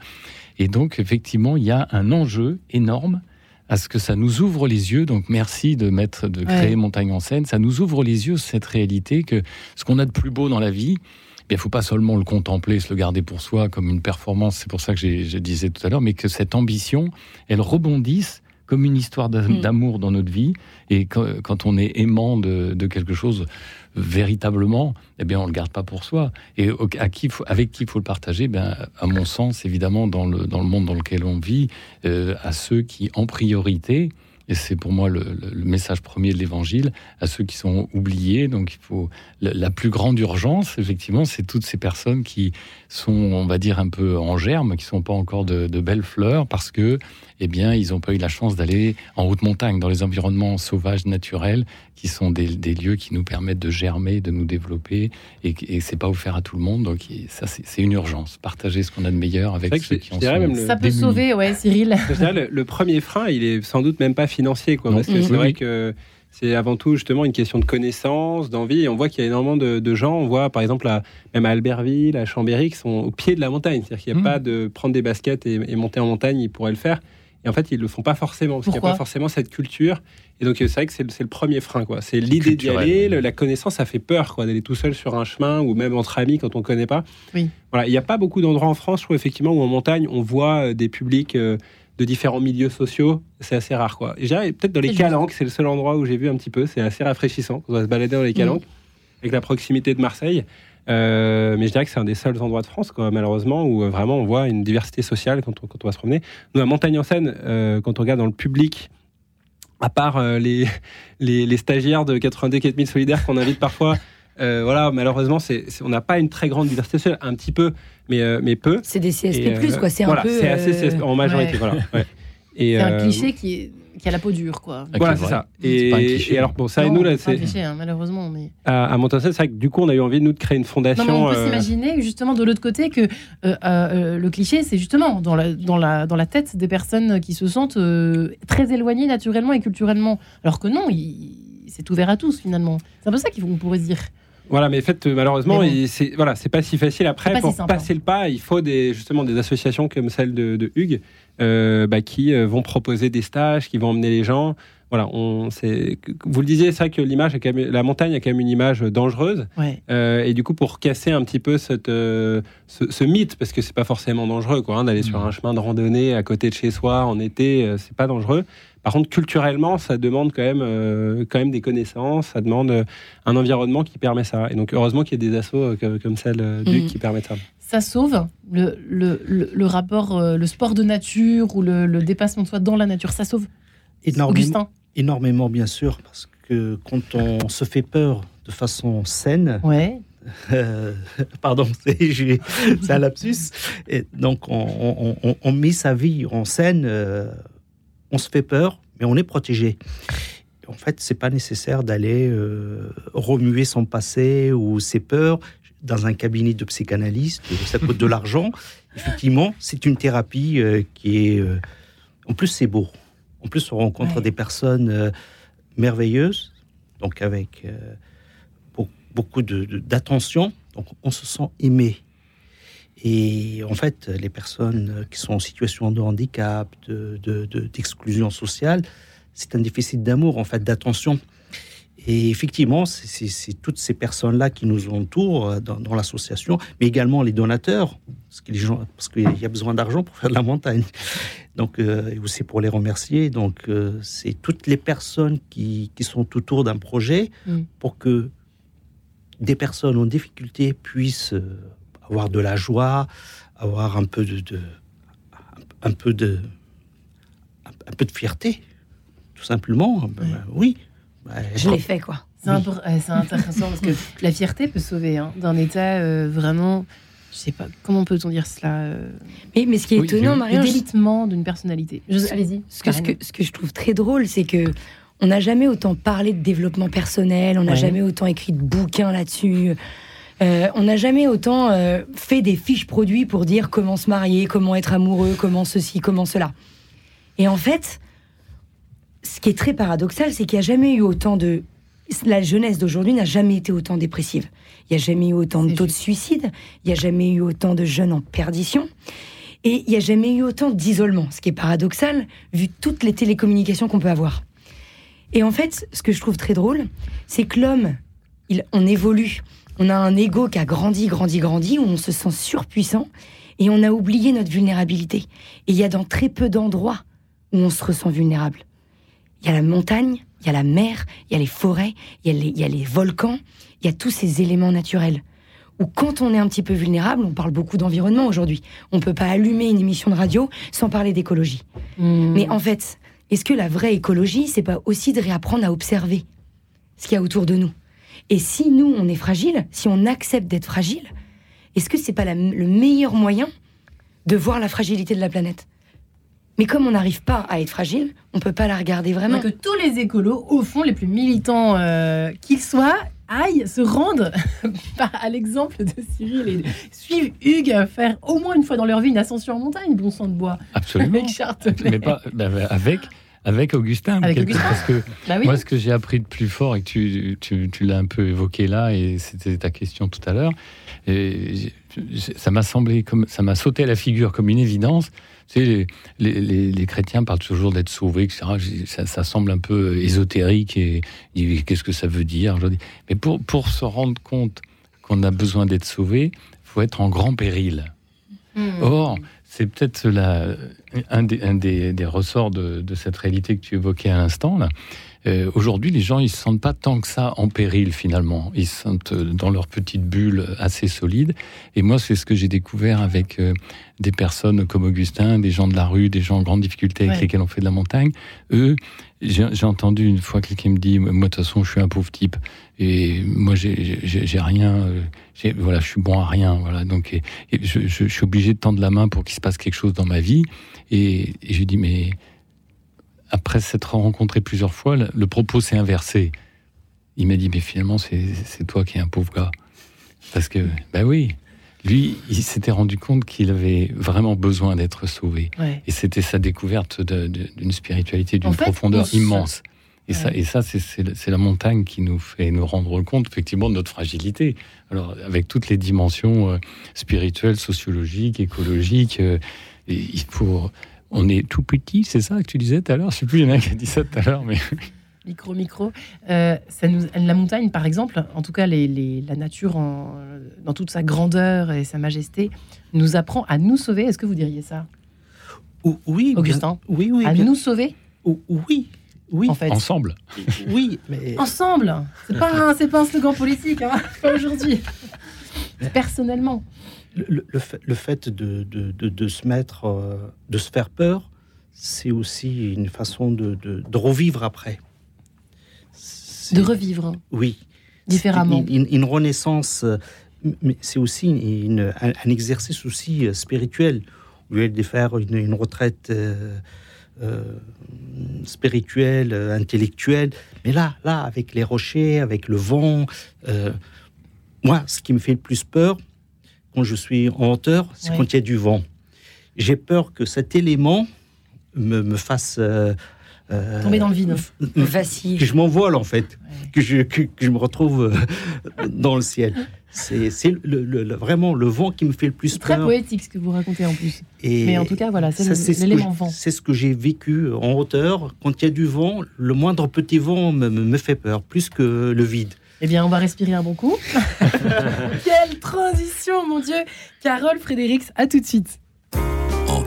Et donc, effectivement, il y a un enjeu énorme à ce que ça nous ouvre les yeux. Donc, merci de mettre, de créer Montagne en scène. Ça nous ouvre les yeux cette réalité que ce qu'on a de plus beau dans la vie, il ne faut pas seulement le contempler, se le garder pour soi comme une performance, c'est pour ça que je disais tout à l'heure, mais que cette ambition, elle rebondisse comme une histoire mm. d'amour dans notre vie. Et quand, on est aimant de, quelque chose véritablement, eh bien, on le garde pas pour soi. Et à qui avec qui il faut le partager ben, À mon sens, évidemment, dans le, dans le monde dans lequel on vit, euh, à ceux qui, en priorité, et c'est pour moi le, message premier de l'Évangile, à ceux qui sont oubliés. Donc il faut la, plus grande urgence, effectivement, c'est toutes ces personnes qui sont, on va dire, un peu en germe, qui sont pas encore de, de belles fleurs, parce que eh bien, ils n'ont pas eu la chance d'aller en haute montagne, dans les environnements sauvages, naturels, qui sont des, lieux qui nous permettent de germer, de nous développer, et, et c'est pas offert à tout le monde. Donc, ça, c'est une urgence. Partager ce qu'on a de meilleur avec ceux qui en sont Ça peut sauver, ouais, Cyril. le, premier frein, il est sans doute même pas financier, quoi. Parce que c'est vrai que c'est avant tout justement une question de connaissance, d'envie. Et on voit qu'il y a énormément de, gens. On voit par exemple même à Albertville, à Chambéry, qui sont au pied de la montagne. C'est-à-dire qu'il n'y a mmh. pas de prendre des baskets et, et, monter en montagne, ils pourraient le faire. Et en fait, ils le font pas forcément, parce qu'il n'y a pas forcément cette culture. Et donc, c'est vrai que c'est le premier frein, quoi. C'est l'idée d'y aller, la connaissance, ça fait peur, quoi, d'aller tout seul sur un chemin ou même entre amis quand on ne connaît pas. Oui. Voilà, il n'y a pas beaucoup d'endroits en France, trouve, effectivement, où en montagne, on voit euh, des publics euh, de différents milieux sociaux. C'est assez rare, quoi. Et peut-être dans les Calanques, c'est le seul endroit où j'ai vu un petit peu. C'est assez rafraîchissant quand on va se balader dans les Calanques, avec la proximité de Marseille. Euh, mais je dirais que c'est un des seuls endroits de France, quoi, malheureusement, où euh, vraiment on voit une diversité sociale quand on, quand on va se promener. Nous, à Montagne-en-Seine, euh, quand on regarde dans le public, à part *laughs* les, les, stagiaires de 82 4000 solidaires qu'on invite parfois, voilà, malheureusement, c'est, on n'a pas une très grande diversité sociale, un petit peu, mais, mais peu. C'est des CSP+, quoi, c'est un peu... c'est assez CSP, en majorité, voilà. c'est un cliché qui est qui a la peau dure, quoi. Voilà, c'est ça. Et, alors, bon, ça et nous, là, c'est. cliché, hein, malheureusement. Mais... À, à c'est vrai que du coup, on a eu envie, nous, de créer une fondation. Non, on peut euh, s'imaginer, justement, de l'autre côté, que euh, euh, le cliché, c'est justement dans la, dans, la, dans la tête des personnes qui se sentent très éloignées naturellement et culturellement. Alors que non, c'est ouvert à tous, finalement. C'est un peu ça qu'on pourrait se dire. Voilà, mais en fait, malheureusement, c'est voilà, c'est pas si facile après pour passer le pas. Il faut des, justement des associations comme celle de, de Hugues euh, bah, qui euh, vont proposer des stages, qui vont emmener les gens. Voilà, on, vous le disiez, c'est vrai que l'image, la montagne a quand même une image dangereuse. Euh, et du coup, pour casser un petit peu cette, ce, mythe, parce que c'est pas forcément dangereux, quoi, hein, d'aller sur mmh. un chemin de randonnée à côté de chez soi en été, c'est pas dangereux. Par contre, culturellement, ça demande quand même, quand même des connaissances, ça demande un environnement qui permet ça. Et donc, heureusement qu'il y a des assos comme celle du mmh. qui permettent ça ça sauve le, le, rapport, euh, le sport de nature ou le, dépassement de soi dans la nature. Ça sauve énormément, Augustin Énormément, bien sûr, parce que quand on se fait peur de façon saine, ouais. *laughs* Euh, pardon, *laughs* c'est un lapsus. Et donc, on, met sa vie en scène, euh, on se fait peur, mais on est protégé. En fait, c'est pas nécessaire d'aller remuer son passé ou ses peurs dans un cabinet de psychanalyste, ça coûte de *laughs* l'argent. Effectivement, c'est une thérapie euh, qui est... Euh, en plus, c'est beau. En plus, on rencontre des personnes euh, merveilleuses, donc avec beaucoup d'attention. donc, on se sent aimé. Et en fait, les personnes qui sont en situation de handicap, d'exclusion de, sociale, c'est un déficit d'amour, en fait, d'attention. Et effectivement, c'est toutes ces personnes-là qui nous entourent euh, dans, l'association, mais également les donateurs, parce qu'il y a besoin d'argent pour faire de la montagne. Donc, euh, aussi pour les remercier. Donc, euh, c'est toutes les personnes qui, qui sont autour d'un projet mm. pour que des personnes en difficulté puissent avoir de la joie, avoir un peu de, de un peu de un peu de fierté, tout simplement. Ben, oui. Je l'ai fait, quoi. C'est intéressant parce que la fierté peut sauver hein, d'un état euh, vraiment. Je sais pas, comment peut-on dire cela euh, mais, mais, ce qui est étonnant, Marion. Le délitement d'une personnalité. Allez-y. Ce que, ce, que, je trouve très drôle, c'est que. On n'a jamais autant parlé de développement personnel, on n'a jamais autant écrit de bouquins là-dessus. Euh, on n'a jamais autant fait des fiches produits pour dire comment se marier, comment être amoureux, comment ceci, comment cela. Et en fait, ce qui est très paradoxal, c'est qu'il n'y a jamais eu autant de... La jeunesse d'aujourd'hui n'a jamais été autant dépressive. Il n'y a jamais eu autant de taux de suicide, il n'y a jamais eu autant de jeunes en perdition, et il n'y a jamais eu autant d'isolement, ce qui est paradoxal, vu toutes les télécommunications qu'on peut avoir. Et en fait, ce que je trouve très drôle, c'est que l'homme, il, on évolue. On a un ego qui a grandi, grandi, grandi, où on se sent surpuissant, et on a oublié notre vulnérabilité. Et il y a dans très peu d'endroits où on se ressent vulnérable. Il y a la montagne, il y a la mer, il y a les forêts, il y a les, volcans, il y a tous ces éléments naturels. Ou quand on est un petit peu vulnérable, on parle beaucoup d'environnement aujourd'hui. On ne peut pas allumer une émission de radio sans parler d'écologie. Hmm. Mais en fait, est-ce que la vraie écologie, c'est pas aussi de réapprendre à observer ce qu'il y a autour de nous? Et si nous, on est fragile, si on accepte d'être fragile, est-ce que c'est pas le meilleur moyen de voir la fragilité de la planète? Mais comme on n'arrive pas à être fragile, on peut pas la regarder vraiment. Que tous les écolos, au fond, les plus militants euh, qu'ils soient, aillent se rendre *laughs* à l'exemple de Cyril et suivent Hugues faire au moins une fois dans leur vie une ascension en montagne, bon sang de bois. Absolument. avec Mais pas, bah, bah, avec, avec Augustin. Avec Parce que *laughs* bah moi, ce que j'ai appris de plus fort, et que tu, tu, tu l'as un peu évoqué là, et c'était ta question tout à l'heure, ça m'a semblé comme ça m'a sauté à la figure comme une évidence les, les, chrétiens parlent toujours d'être sauvés, etc. Ça, semble un peu ésotérique et, qu'est-ce que ça veut dire Mais pour, pour se rendre compte qu'on a besoin d'être sauvé, il faut être en grand péril. Hmm. Or, c'est peut-être un des, des, ressorts de, de, cette réalité que tu évoquais à l'instant, là, euh, aujourd'hui, les gens, ils se sentent pas tant que ça en péril finalement. Ils se sentent euh, dans leur petite bulle assez solide. Et moi, c'est ce que j'ai découvert avec euh, des personnes comme Augustin, des gens de la rue, des gens en grande difficulté avec lesquels on fait de la montagne. Eux, j'ai entendu une fois quelqu'un me dit, moi de toute façon, je suis un pauvre type et moi j'ai rien, voilà, je suis bon à rien, voilà. Donc, je, suis obligé de tendre la main pour qu'il se passe quelque chose dans ma vie. Et, et je dis, mais après s'être rencontré plusieurs fois, le propos s'est inversé. Il m'a dit, mais finalement, c'est toi qui es un pauvre gars. Parce que, ben oui, lui, il s'était rendu compte qu'il avait vraiment besoin d'être sauvé. Et c'était sa découverte d'une spiritualité d'une profondeur immense. Et, ça, et ça, c'est la montagne qui nous fait nous rendre compte effectivement de notre fragilité. Alors, avec toutes les dimensions euh, spirituelles, sociologiques, écologiques, euh, il faut on est tout petit, c'est ça que tu disais tout à l'heure? Je ne sais plus, il y en a qui a dit ça tout à l'heure, mais... Micro, micro. Euh, ça nous, la montagne, par exemple, en tout cas la nature dans toute sa grandeur et sa majesté, nous apprend à nous sauver. Est-ce que vous diriez ça? Oui, Augustin. oui, oui. À nous sauver? Oui, oui. En fait. Ensemble. Oui, mais *laughs* ensemble. C'est pas c'est pas un slogan politique, hein, *laughs* pas aujourd'hui. Personnellement le, fait, de, de, se mettre, euh, de se faire peur, c'est aussi une façon de, revivre après. De revivre. Oui. Différemment. Une, renaissance, euh, mais c'est aussi un, exercice aussi euh, spirituel. Au lieu de faire une, retraite spirituelle, intellectuelle, mais là, là, avec les rochers, avec le vent, moi, ce qui me fait le plus peur, quand je suis en hauteur, c'est quand il y a du vent. J'ai peur que cet élément me, me fasse euh, euh, tomber dans le vide, vacille, que je m'envole en fait, que, je, que, je me retrouve euh, dans le ciel. C'est le, vraiment le vent qui me fait le plus peur. Très poétique ce que vous racontez en plus. Et Mais en tout cas, voilà, c'est l'élément vent. C'est ce que j'ai vécu en hauteur. Quand il y a du vent, le moindre petit vent me, me fait peur, plus que le vide. Eh bien, on va respirer un bon coup. *laughs* Quelle transition, mon Dieu Carole Frédérix, à tout de suite.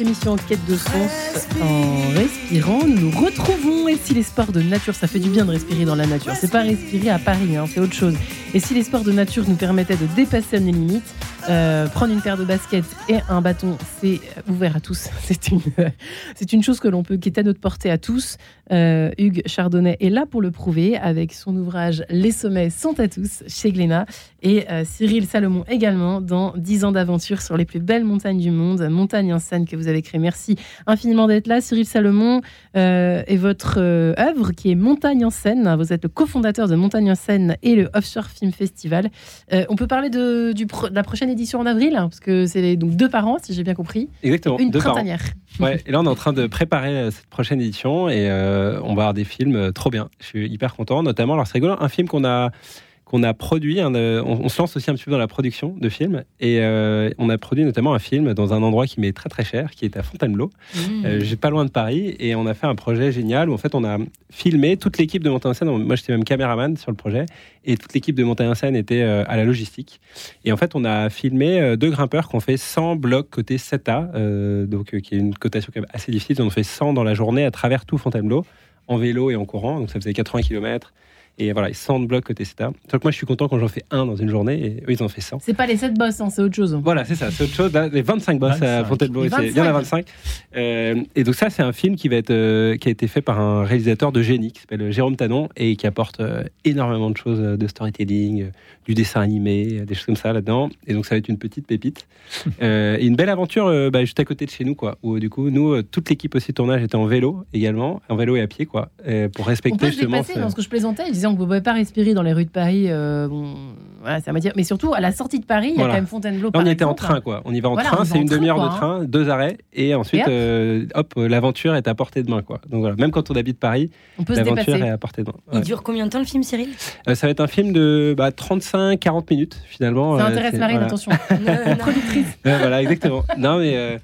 Émission Quête de sens. En respirant, nous retrouvons. Et si les sports de nature, ça fait du bien de respirer dans la nature. C'est pas respirer à Paris, hein, c'est autre chose. Et si les sports de nature nous permettaient de dépasser les limites, euh, prendre une paire de baskets et un bâton, c'est ouvert à tous. *laughs* C'est une, c'est une chose que l'on peut, qui est à notre portée à tous. Euh, Hugues Chardonnay est là pour le prouver avec son ouvrage Les sommets sont à tous chez Glénat et euh, Cyril Salomon également dans 10 ans d'aventure sur les plus belles montagnes du monde, Montagne en scène que vous avez créé. Merci infiniment d'être là. Cyril Salomon et votre œuvre qui est Montagne en scène. Vous êtes le cofondateur de Montagne en scène et le Offshore Film Festival. on peut parler de, la prochaine édition en avril, hein, parce que c'est donc deux par an, si j'ai bien compris. Exactement. Une deux printanière. Ouais, et là, on est en train de préparer euh, cette prochaine édition et euh, on va avoir des films euh, trop bien. Je suis hyper content, notamment, alors c'est rigolo, un film qu'on a qu'on a produit. on, se lance aussi un petit peu dans la production de films. Et euh, on a produit notamment un film dans un endroit qui m'est très très cher, qui est à Fontainebleau. Mmh. Euh, j'ai pas loin de Paris. Et on a fait un projet génial où en fait on a filmé toute l'équipe de Montagne en scène. Moi j'étais même caméraman sur le projet. Et toute l'équipe de Montagne en scène était euh, à la logistique. Et en fait on a filmé deux grimpeurs qui ont fait 100 blocs côté 7A, donc qui est une cotation quand même assez difficile. On ont fait 100 dans la journée à travers tout Fontainebleau, en vélo et en courant. Donc ça faisait 80 km. Et voilà, 100 blocs côté CETA. Sauf que moi, je suis content quand j'en fais un dans une journée et eux, ils en font 100. C'est pas les 7 boss, hein, c'est autre chose. Voilà, c'est ça, c'est autre chose. les 25 boss à Fontainebleau, il y en a 25. Euh, et donc, ça, c'est un film qui, va être, euh, qui a été fait par un réalisateur de génie qui s'appelle Jérôme Tanon et qui apporte euh, énormément de choses de storytelling, du dessin animé, des choses comme ça là-dedans. Et donc, ça va être une petite pépite. *laughs* et une belle aventure bah, juste à côté de chez nous, quoi. Où du coup, nous, toute l'équipe aussi de tournage était en vélo également, en vélo et à pied, quoi, pour respecter On peut justement. Se dans ce que je plaisantais, je disais on ne pouvait pas respirer dans les rues de Paris. Euh, bon, voilà, ça dire. Mais surtout, à la sortie de Paris, il y a quand même Fontainebleau. on y était en train, quoi. On y va en train, c'est une demi-heure de train, deux arrêts, et ensuite, hop, euh, euh, l'aventure est à portée de main, quoi. Donc voilà, même quand on habite Paris, l'aventure est à portée de main. Il dure combien de temps le film, Cyril? Ça va être un film de 35-40 bah, minutes, finalement. Ça intéresse Marine, attention. *laughs* Productrice. voilà, exactement. Non, mais.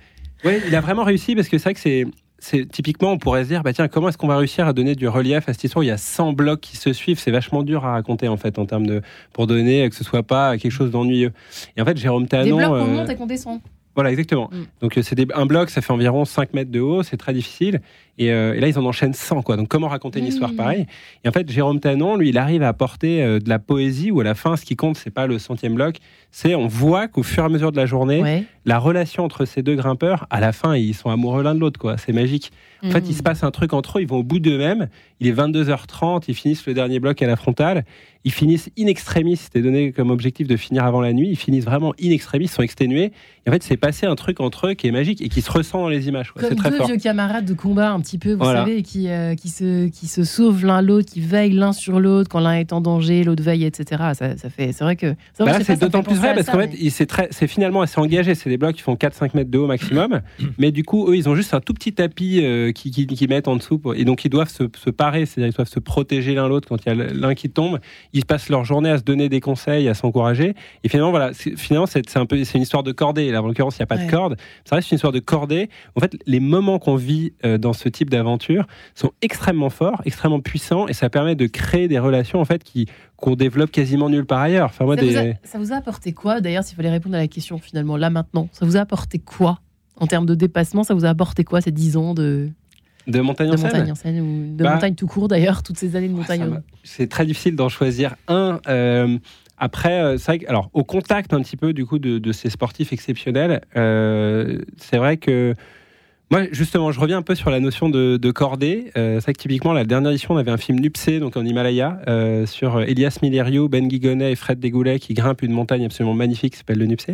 Ouais, il a vraiment réussi parce que c'est vrai que c'est c'est typiquement, on pourrait se dire, bah tiens, comment est-ce qu'on va réussir à donner du relief à cette histoire où il y a 100 blocs qui se suivent C'est vachement dur à raconter en fait en termes de pour donner que ce soit pas quelque chose d'ennuyeux. Et en fait, Jérôme Tanon, des blocs qu'on euh, monte et qu'on descend. Voilà, exactement. Mm. Donc c'est un bloc, ça fait environ 5 mètres de haut, c'est très difficile. Euh, et, là, ils en enchaînent 100, quoi. Donc, comment raconter une histoire pareille? Et en fait, Jérôme Tanon, lui, il arrive à apporter euh, de la poésie où à la fin, ce qui compte, c'est pas le centième bloc, c'est on voit qu'au fur et à mesure de la journée, la relation entre ces deux grimpeurs, à la fin, ils sont amoureux l'un de l'autre, quoi. C'est magique. En fait, il mmh. se passe un truc entre eux, ils vont au bout d'eux-mêmes. Il est 22h30, ils finissent le dernier bloc à la frontale. Ils finissent in extremis, c'était donné comme objectif de finir avant la nuit. Ils finissent vraiment in extremis, ils sont exténués. Et en fait, c'est passé un truc entre eux qui est magique et qui se ressent dans les images. Très deux vieux camarades de combat petit peu, vous savez, qui, euh, qui, se, qui se sauvent l'un l'autre, qui veillent l'un sur l'autre quand l'un est en danger, l'autre veille, etc. Ça, ça fait, c'est vrai que. Bah c'est d'autant plus vrai parce qu'en fait, c'est, très, c'est finalement assez engagé. C'est des blocs qui font 4-5 mètres de haut maximum. *coughs* mais du coup, eux, ils ont juste un tout petit tapis euh, qui, qui, mettent en dessous. et donc, ils doivent se, se parer, c'est-à-dire ils doivent se protéger l'un l'autre quand il y a l'un qui tombe. Ils passent leur journée à se donner des conseils, à s'encourager. Et finalement, voilà, finalement, c'est, un peu, c'est une histoire de cordée. Là, en l'occurrence, il n'y a pas de corde. Ça reste une histoire de cordée. En fait, les moments qu'on vit euh, dans ce type d'aventure sont extrêmement forts, extrêmement puissants, et ça permet de créer des relations en fait qui qu'on développe quasiment nulle part ailleurs. Enfin, moi, ça, vous a, ça, vous a, apporté quoi D'ailleurs, s'il fallait répondre à la question finalement là maintenant, ça vous a apporté quoi en termes de dépassement? Ça vous a apporté quoi ces 10 ans de de montagne en scène, ou de bah, montagne tout court d'ailleurs, toutes ces années de montagne. C'est très difficile d'en choisir un. Euh, après, euh, c'est vrai que, alors, au contact un petit peu du coup de, ces sportifs exceptionnels, euh, c'est vrai que moi, justement, je reviens un peu sur la notion de, cordée. Euh, c'est vrai que typiquement, la dernière édition, on avait un film Nupsé, donc en Himalaya, euh, sur Elias Milerio, Ben Guigonnet et Fred Degoulet qui grimpent une montagne absolument magnifique qui s'appelle le Nupsé.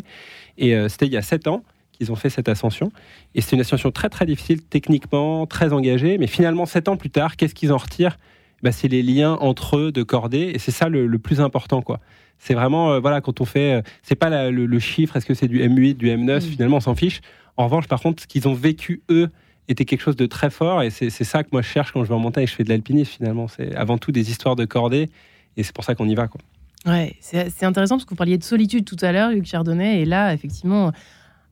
Et euh, c'était il y a sept ans qu'ils ont fait cette ascension. Et c'est une ascension très très difficile techniquement, très engagée. Mais finalement, sept ans plus tard, qu'est-ce qu'ils en retirent? Bah, C'est les liens entre eux de cordée. Et c'est ça le, plus important, quoi. C'est vraiment, voilà, quand on fait, c'est pas le, chiffre, est-ce que c'est du M8, du M9, mm. finalement, on s'en fiche. En revanche, par contre, ce qu'ils ont vécu, eux, était quelque chose de très fort. Et c'est ça que moi, je cherche quand je vais en montagne et je fais de l'alpinisme, finalement. C'est avant tout des histoires de cordée. Et c'est pour ça qu'on y va. Quoi. Ouais, c'est intéressant parce que vous parliez de solitude tout à l'heure, Luc Chardonnay. Et là, effectivement,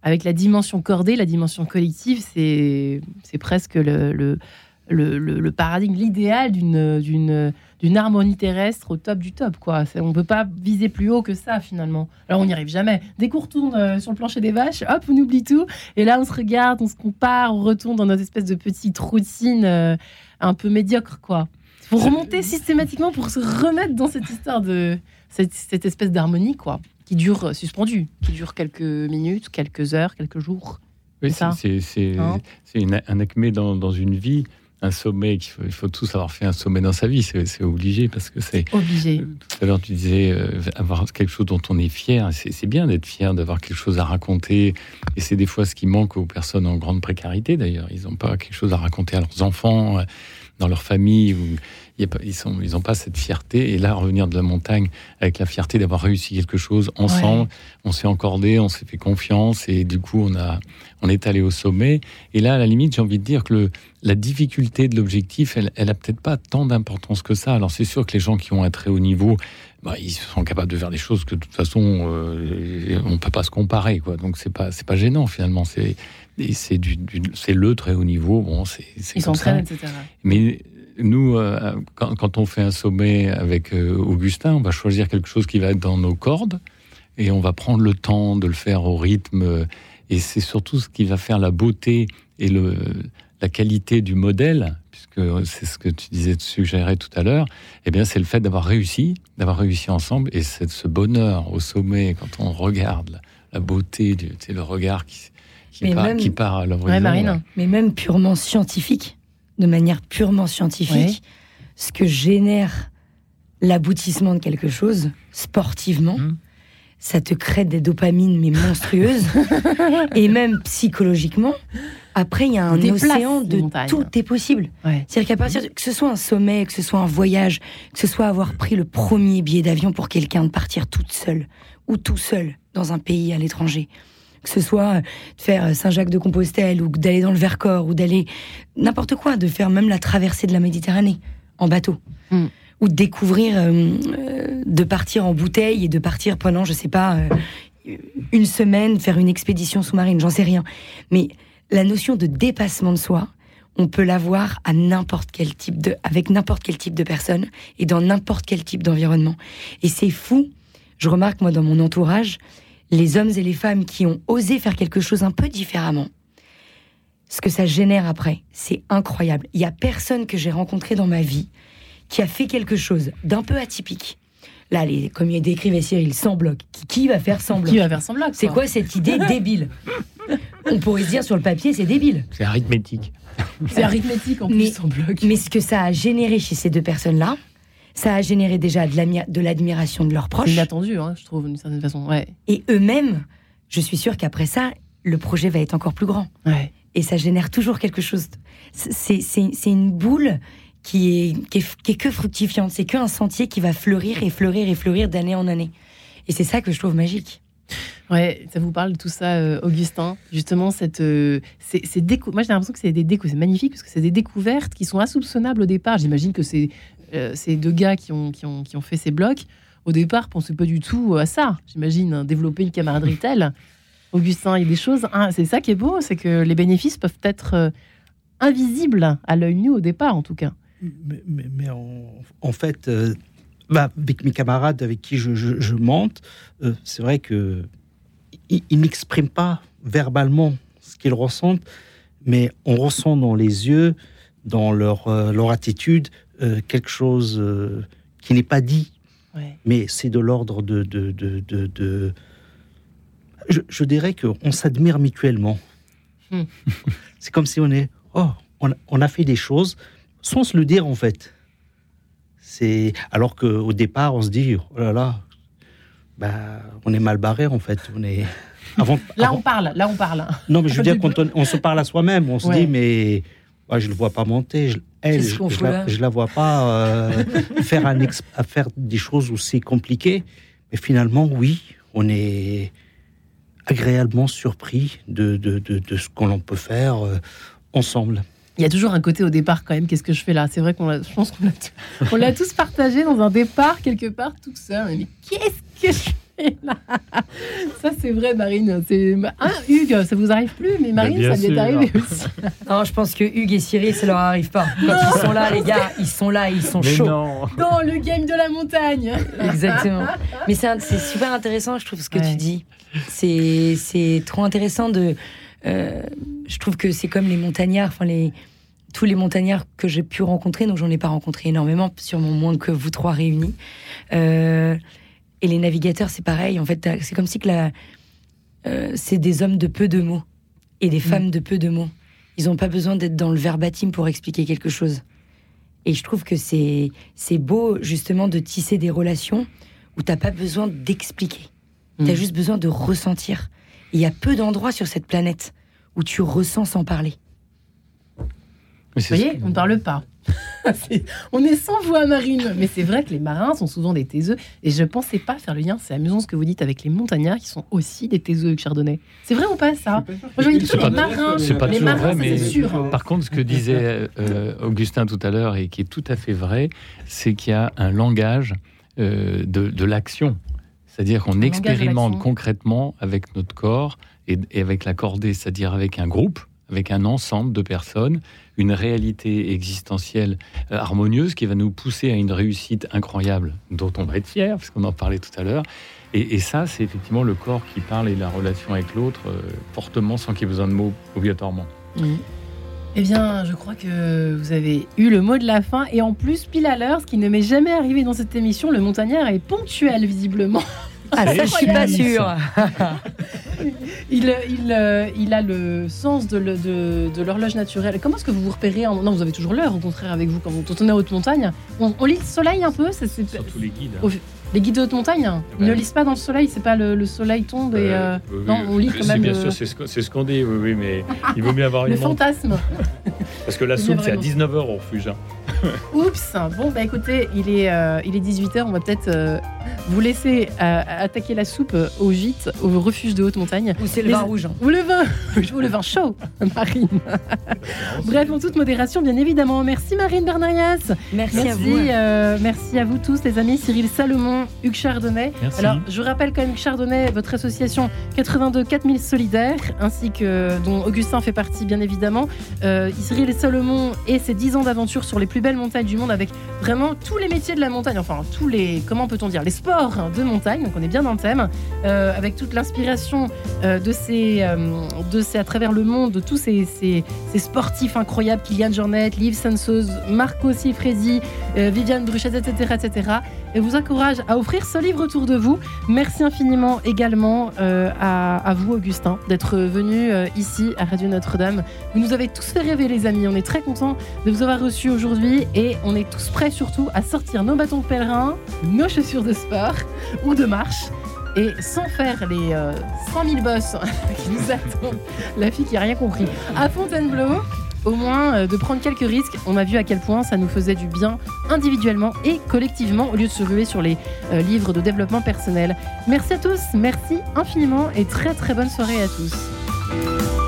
avec la dimension cordée, la dimension collective, c'est presque le, paradigme, l'idéal d'une, d'une, d'une harmonie terrestre au top du top. Quoi. On ne peut pas viser plus haut que ça, finalement. Alors, on n'y arrive jamais. Dès qu'on retourne euh, sur le plancher des vaches, hop, on oublie tout. Et là, on se regarde, on se compare, on retourne dans notre espèce de petite routine euh, un peu médiocre. quoi. Faut remonter systématiquement pour se remettre dans cette histoire de cette, cette espèce d'harmonie, quoi, qui dure euh, suspendue, qui dure quelques minutes, quelques heures, quelques jours. Oui, c'est hein un acmé dans, dans une vie un sommet, il faut, il faut, tous avoir fait un sommet dans sa vie, c'est obligé parce que c'est. Obligé. Euh, tout à l'heure, tu disais euh, avoir quelque chose dont on est fier. C'est bien d'être fier, d'avoir quelque chose à raconter. Et c'est des fois ce qui manque aux personnes en grande précarité d'ailleurs. Ils n'ont pas quelque chose à raconter à leurs enfants, euh, dans leur famille. Ou ils n'ont ils pas cette fierté. Et là, revenir de la montagne avec la fierté d'avoir réussi quelque chose ensemble, on s'est encordé, on s'est fait confiance et du coup, on, a, on est allé au sommet. Et là, à la limite, j'ai envie de dire que le, la difficulté de l'objectif, elle, elle a peut-être pas tant d'importance que ça. Alors, c'est sûr que les gens qui ont un très haut niveau, bah, ils sont capables de faire des choses que de toute façon, euh, on peut pas se comparer. Quoi. Donc, c'est pas, c'est pas gênant finalement. C'est, c'est, du, c'est le très haut niveau. Bon, c'est, ils s'entraînent, etc. Mais nous, euh, quand, on fait un sommet avec euh, Augustin, on va choisir quelque chose qui va être dans nos cordes et on va prendre le temps de le faire au rythme. Et c'est surtout ce qui va faire la beauté et le, la qualité du modèle, puisque c'est ce que tu disais, suggérer tout à l'heure. Eh bien, c'est le fait d'avoir réussi, d'avoir réussi ensemble, et c'est ce bonheur au sommet quand on regarde la, beauté, c'est le regard qui, qui, part, qui part à l'horizon. Mais même purement scientifique de manière purement scientifique ce que génère l'aboutissement de quelque chose sportivement. Mmh. Ça te crée des dopamines mais monstrueuses *laughs* et même psychologiquement. Après, il y a un océan de tout est possible. C'est-à-dire qu'à partir de, que ce soit un sommet, que ce soit un voyage, que ce soit avoir pris le premier billet d'avion pour quelqu'un de partir toute seule ou tout seul dans un pays à l'étranger, que ce soit de faire Saint-Jacques-de-Compostelle ou d'aller dans le Vercors ou d'aller n'importe quoi, de faire même la traversée de la Méditerranée en bateau. Hmm. Ou de découvrir, euh, euh, de partir en bouteille et de partir pendant, je sais pas, euh, une semaine, faire une expédition sous-marine, j'en sais rien. Mais la notion de dépassement de soi, on peut l'avoir à n'importe quel type de, avec n'importe quel type de personne et dans n'importe quel type d'environnement. Et c'est fou. Je remarque, moi, dans mon entourage, les hommes et les femmes qui ont osé faire quelque chose un peu différemment, ce que ça génère après, c'est incroyable. Il y a personne que j'ai rencontré dans ma vie qui a fait quelque chose d'un peu atypique. Là, les, comme il décrivait Cyril, sans bloc. Qui, va faire sans bloc Qui va faire sans bloc C'est quoi cette idée débile *laughs* On pourrait se dire sur le papier, c'est débile. C'est arithmétique. C'est arithmétique en plus, sans bloc. Mais ce que ça a généré chez ces deux personnes-là, ça a généré déjà de l'admiration de leurs proches. Inattendu, hein, je trouve, d'une certaine façon. Ouais. Et eux-mêmes, je suis sûre qu'après ça, le projet va être encore plus grand. Ouais. Et ça génère toujours quelque chose. C'est une boule qui est, qui est, que fructifiante. C'est qu'un sentier qui va fleurir et fleurir et fleurir d'année en année. Et c'est ça que je trouve magique. Ouais, ça vous parle de tout ça, euh, Augustin? Justement, cette, euh, c'est Moi, j'ai l'impression que c'est des décos. C'est magnifique parce que c'est des découvertes qui sont insoupçonnables au départ. J'imagine que c'est euh, ces deux gars qui ont, qui, ont, qui ont fait ces blocs, au départ, pensaient pas du tout à ça. J'imagine, hein, développer une camaraderie telle. *laughs* Augustin, il y a des choses. Hein, c'est ça qui est beau, c'est que les bénéfices peuvent être euh, invisibles à l'œil nu au départ, en tout cas. Mais, en, fait, euh, bah, avec mes camarades avec qui je, monte, c'est vrai que ils, n'expriment pas verbalement ce qu'ils ressentent, mais on ressent dans les yeux, dans leur, leur attitude, euh, quelque chose euh, qui n'est pas dit, mais c'est de l'ordre de... de, de, de, Je, je, dirais qu'on s'admire mutuellement. Hmm. *laughs* c'est comme si on est... Oh, on, on, a fait des choses sans se le dire en fait. C'est alors qu'au départ on se dit oh là là, bah, on est mal barré en fait. On est *laughs* avant, là on parle, là on parle. Non mais je veux *laughs* dire quand on, on se parle à soi-même, on se dit mais je je le vois pas monter. Je, elle, je, ne la, vois pas euh, *laughs* faire, un faire des choses aussi compliquées. Mais finalement, oui, on est agréablement surpris de, de, de, ce qu'on peut faire euh, ensemble. Il y a toujours un côté au départ quand même. Qu'est-ce que je fais là? C'est vrai qu'on je pense qu'on *laughs* l'a tous partagé dans un départ quelque part tout seul. Mais qu'est-ce que je ça, c'est vrai, Marine. C'est... Hein, Hugues, ça vous arrive plus, mais Marine, ça lui est arrivé aussi. non, je pense que Hugues et Cyril, ça leur arrive pas. Quand ils sont là, les gars, ils sont là, ils sont chauds. Non. Dans le game de la montagne. Exactement. Mais c'est, super intéressant, je trouve, ce que tu dis. C'est, c'est trop intéressant de. Euh, je trouve que c'est comme les montagnards, enfin les tous les montagnards que j'ai pu rencontrer, donc j'en ai pas rencontré énormément, sûrement moins que vous trois réunis. Euh, et les navigateurs, c'est pareil. En fait, c'est comme si que la, euh, c'est des hommes de peu de mots et des mm. femmes de peu de mots. Ils n'ont pas besoin d'être dans le verbatim pour expliquer quelque chose. Et je trouve que c'est c'est beau justement de tisser des relations où t'as pas besoin d'expliquer. Tu as mm. juste besoin de ressentir. Il y a peu d'endroits sur cette planète où tu ressens sans parler. Vous voyez, on ne parle pas. *laughs* on est sans voix marine. Mais c'est vrai que les marins sont souvent des taiseux. Et je ne pensais pas faire le lien. C'est amusant ce que vous dites avec les montagnards qui sont aussi des taiseux Chardonnay. C'est vrai ou pas ça C'est pas, marins. pas toujours vrai, mais sûr. par contre, ce que disait euh, Augustin tout à l'heure et qui est tout à fait vrai, c'est qu'il y a un langage euh, de, l'action. C'est-à-dire qu'on expérimente concrètement avec notre corps et, et avec la cordée, c'est-à-dire avec un groupe, avec un ensemble de personnes une réalité existentielle euh, harmonieuse qui va nous pousser à une réussite incroyable dont on va être fier, parce qu'on en parlait tout à l'heure. Et, ça, c'est effectivement le corps qui parle et la relation avec l'autre euh, fortement sans qu'il y ait besoin de mots obligatoirement. Eh bien, je crois que vous avez eu le mot de la fin. Et en plus, pile à l'heure, ce qui ne m'est jamais arrivé dans cette émission, le montagnard est ponctuel, visiblement. *laughs* Ah, ça, je suis pas sûre. *laughs* il, il, euh, il, a le sens de, de, l'horloge naturelle. Comment est-ce que vous vous repérez Non, vous avez toujours l'heure, au contraire, avec vous, quand vous tournez à haute montagne. On, lit le soleil un peu c'est, Surtout les guides. les guides de haute montagne. Ils ne lisent pas dans le soleil, c'est pas le, soleil tombe et. Euh, euh, non, on lit quand même. bien sûr, c'est ce, qu'on dit, oui, oui, mais il vaut mieux avoir *laughs* une. Le fantasme Parce que la soupe, c'est à 19h au refuge. Hein. *laughs* Oups Bon, bah écoutez, il est, il est 18h, on va peut-être vous laissez euh, attaquer la soupe au gîte, au refuge de haute montagne. Ou c'est le vin rouge. Ou le vin, *laughs* ou le vin chaud, *laughs* Marine. Bref, en toute modération, bien évidemment. Merci Marine Bernarias. Merci, à vous. Euh, merci à vous tous, les amis. Cyril Salomon, Hugues Chardonnay. Merci. Alors, je rappelle quand même Hugues Chardonnay, votre association 82 4000 solidaires, ainsi que dont Augustin fait partie, bien évidemment. Euh, Cyril Salomon et ses 10 ans d'aventure sur les plus belles montagnes du monde, avec vraiment tous les métiers de la montagne, enfin tous les, comment peut-on dire, les sports de montagne, donc on est bien dans le thème, euh, avec toute l'inspiration euh, de, ces, euh, de ces, à travers le monde, de tous ces, ces, sportifs incroyables, Kylian Jornet, Liv Sansos, Marco Sifredi, Viviane Bruchet, etc., etc. Et vous encourage à offrir ce livre autour de vous. Merci infiniment également à, à, vous, Augustin, d'être venu ici à Radio Notre-Dame. Vous nous avez tous fait rêver, les amis. On est très contents de vous avoir reçus aujourd'hui et on est tous prêts surtout à sortir nos bâtons de pèlerin, nos chaussures de sport *laughs* ou de marche. Et sans faire les 100 000 bosses *laughs* qui nous attendent, la fille qui a rien compris, à Fontainebleau, au moins euh, de prendre quelques risques. On a vu à quel point ça nous faisait du bien individuellement et collectivement au lieu de se ruer sur les euh, livres de développement personnel. Merci à tous, merci infiniment et très très bonne soirée à tous.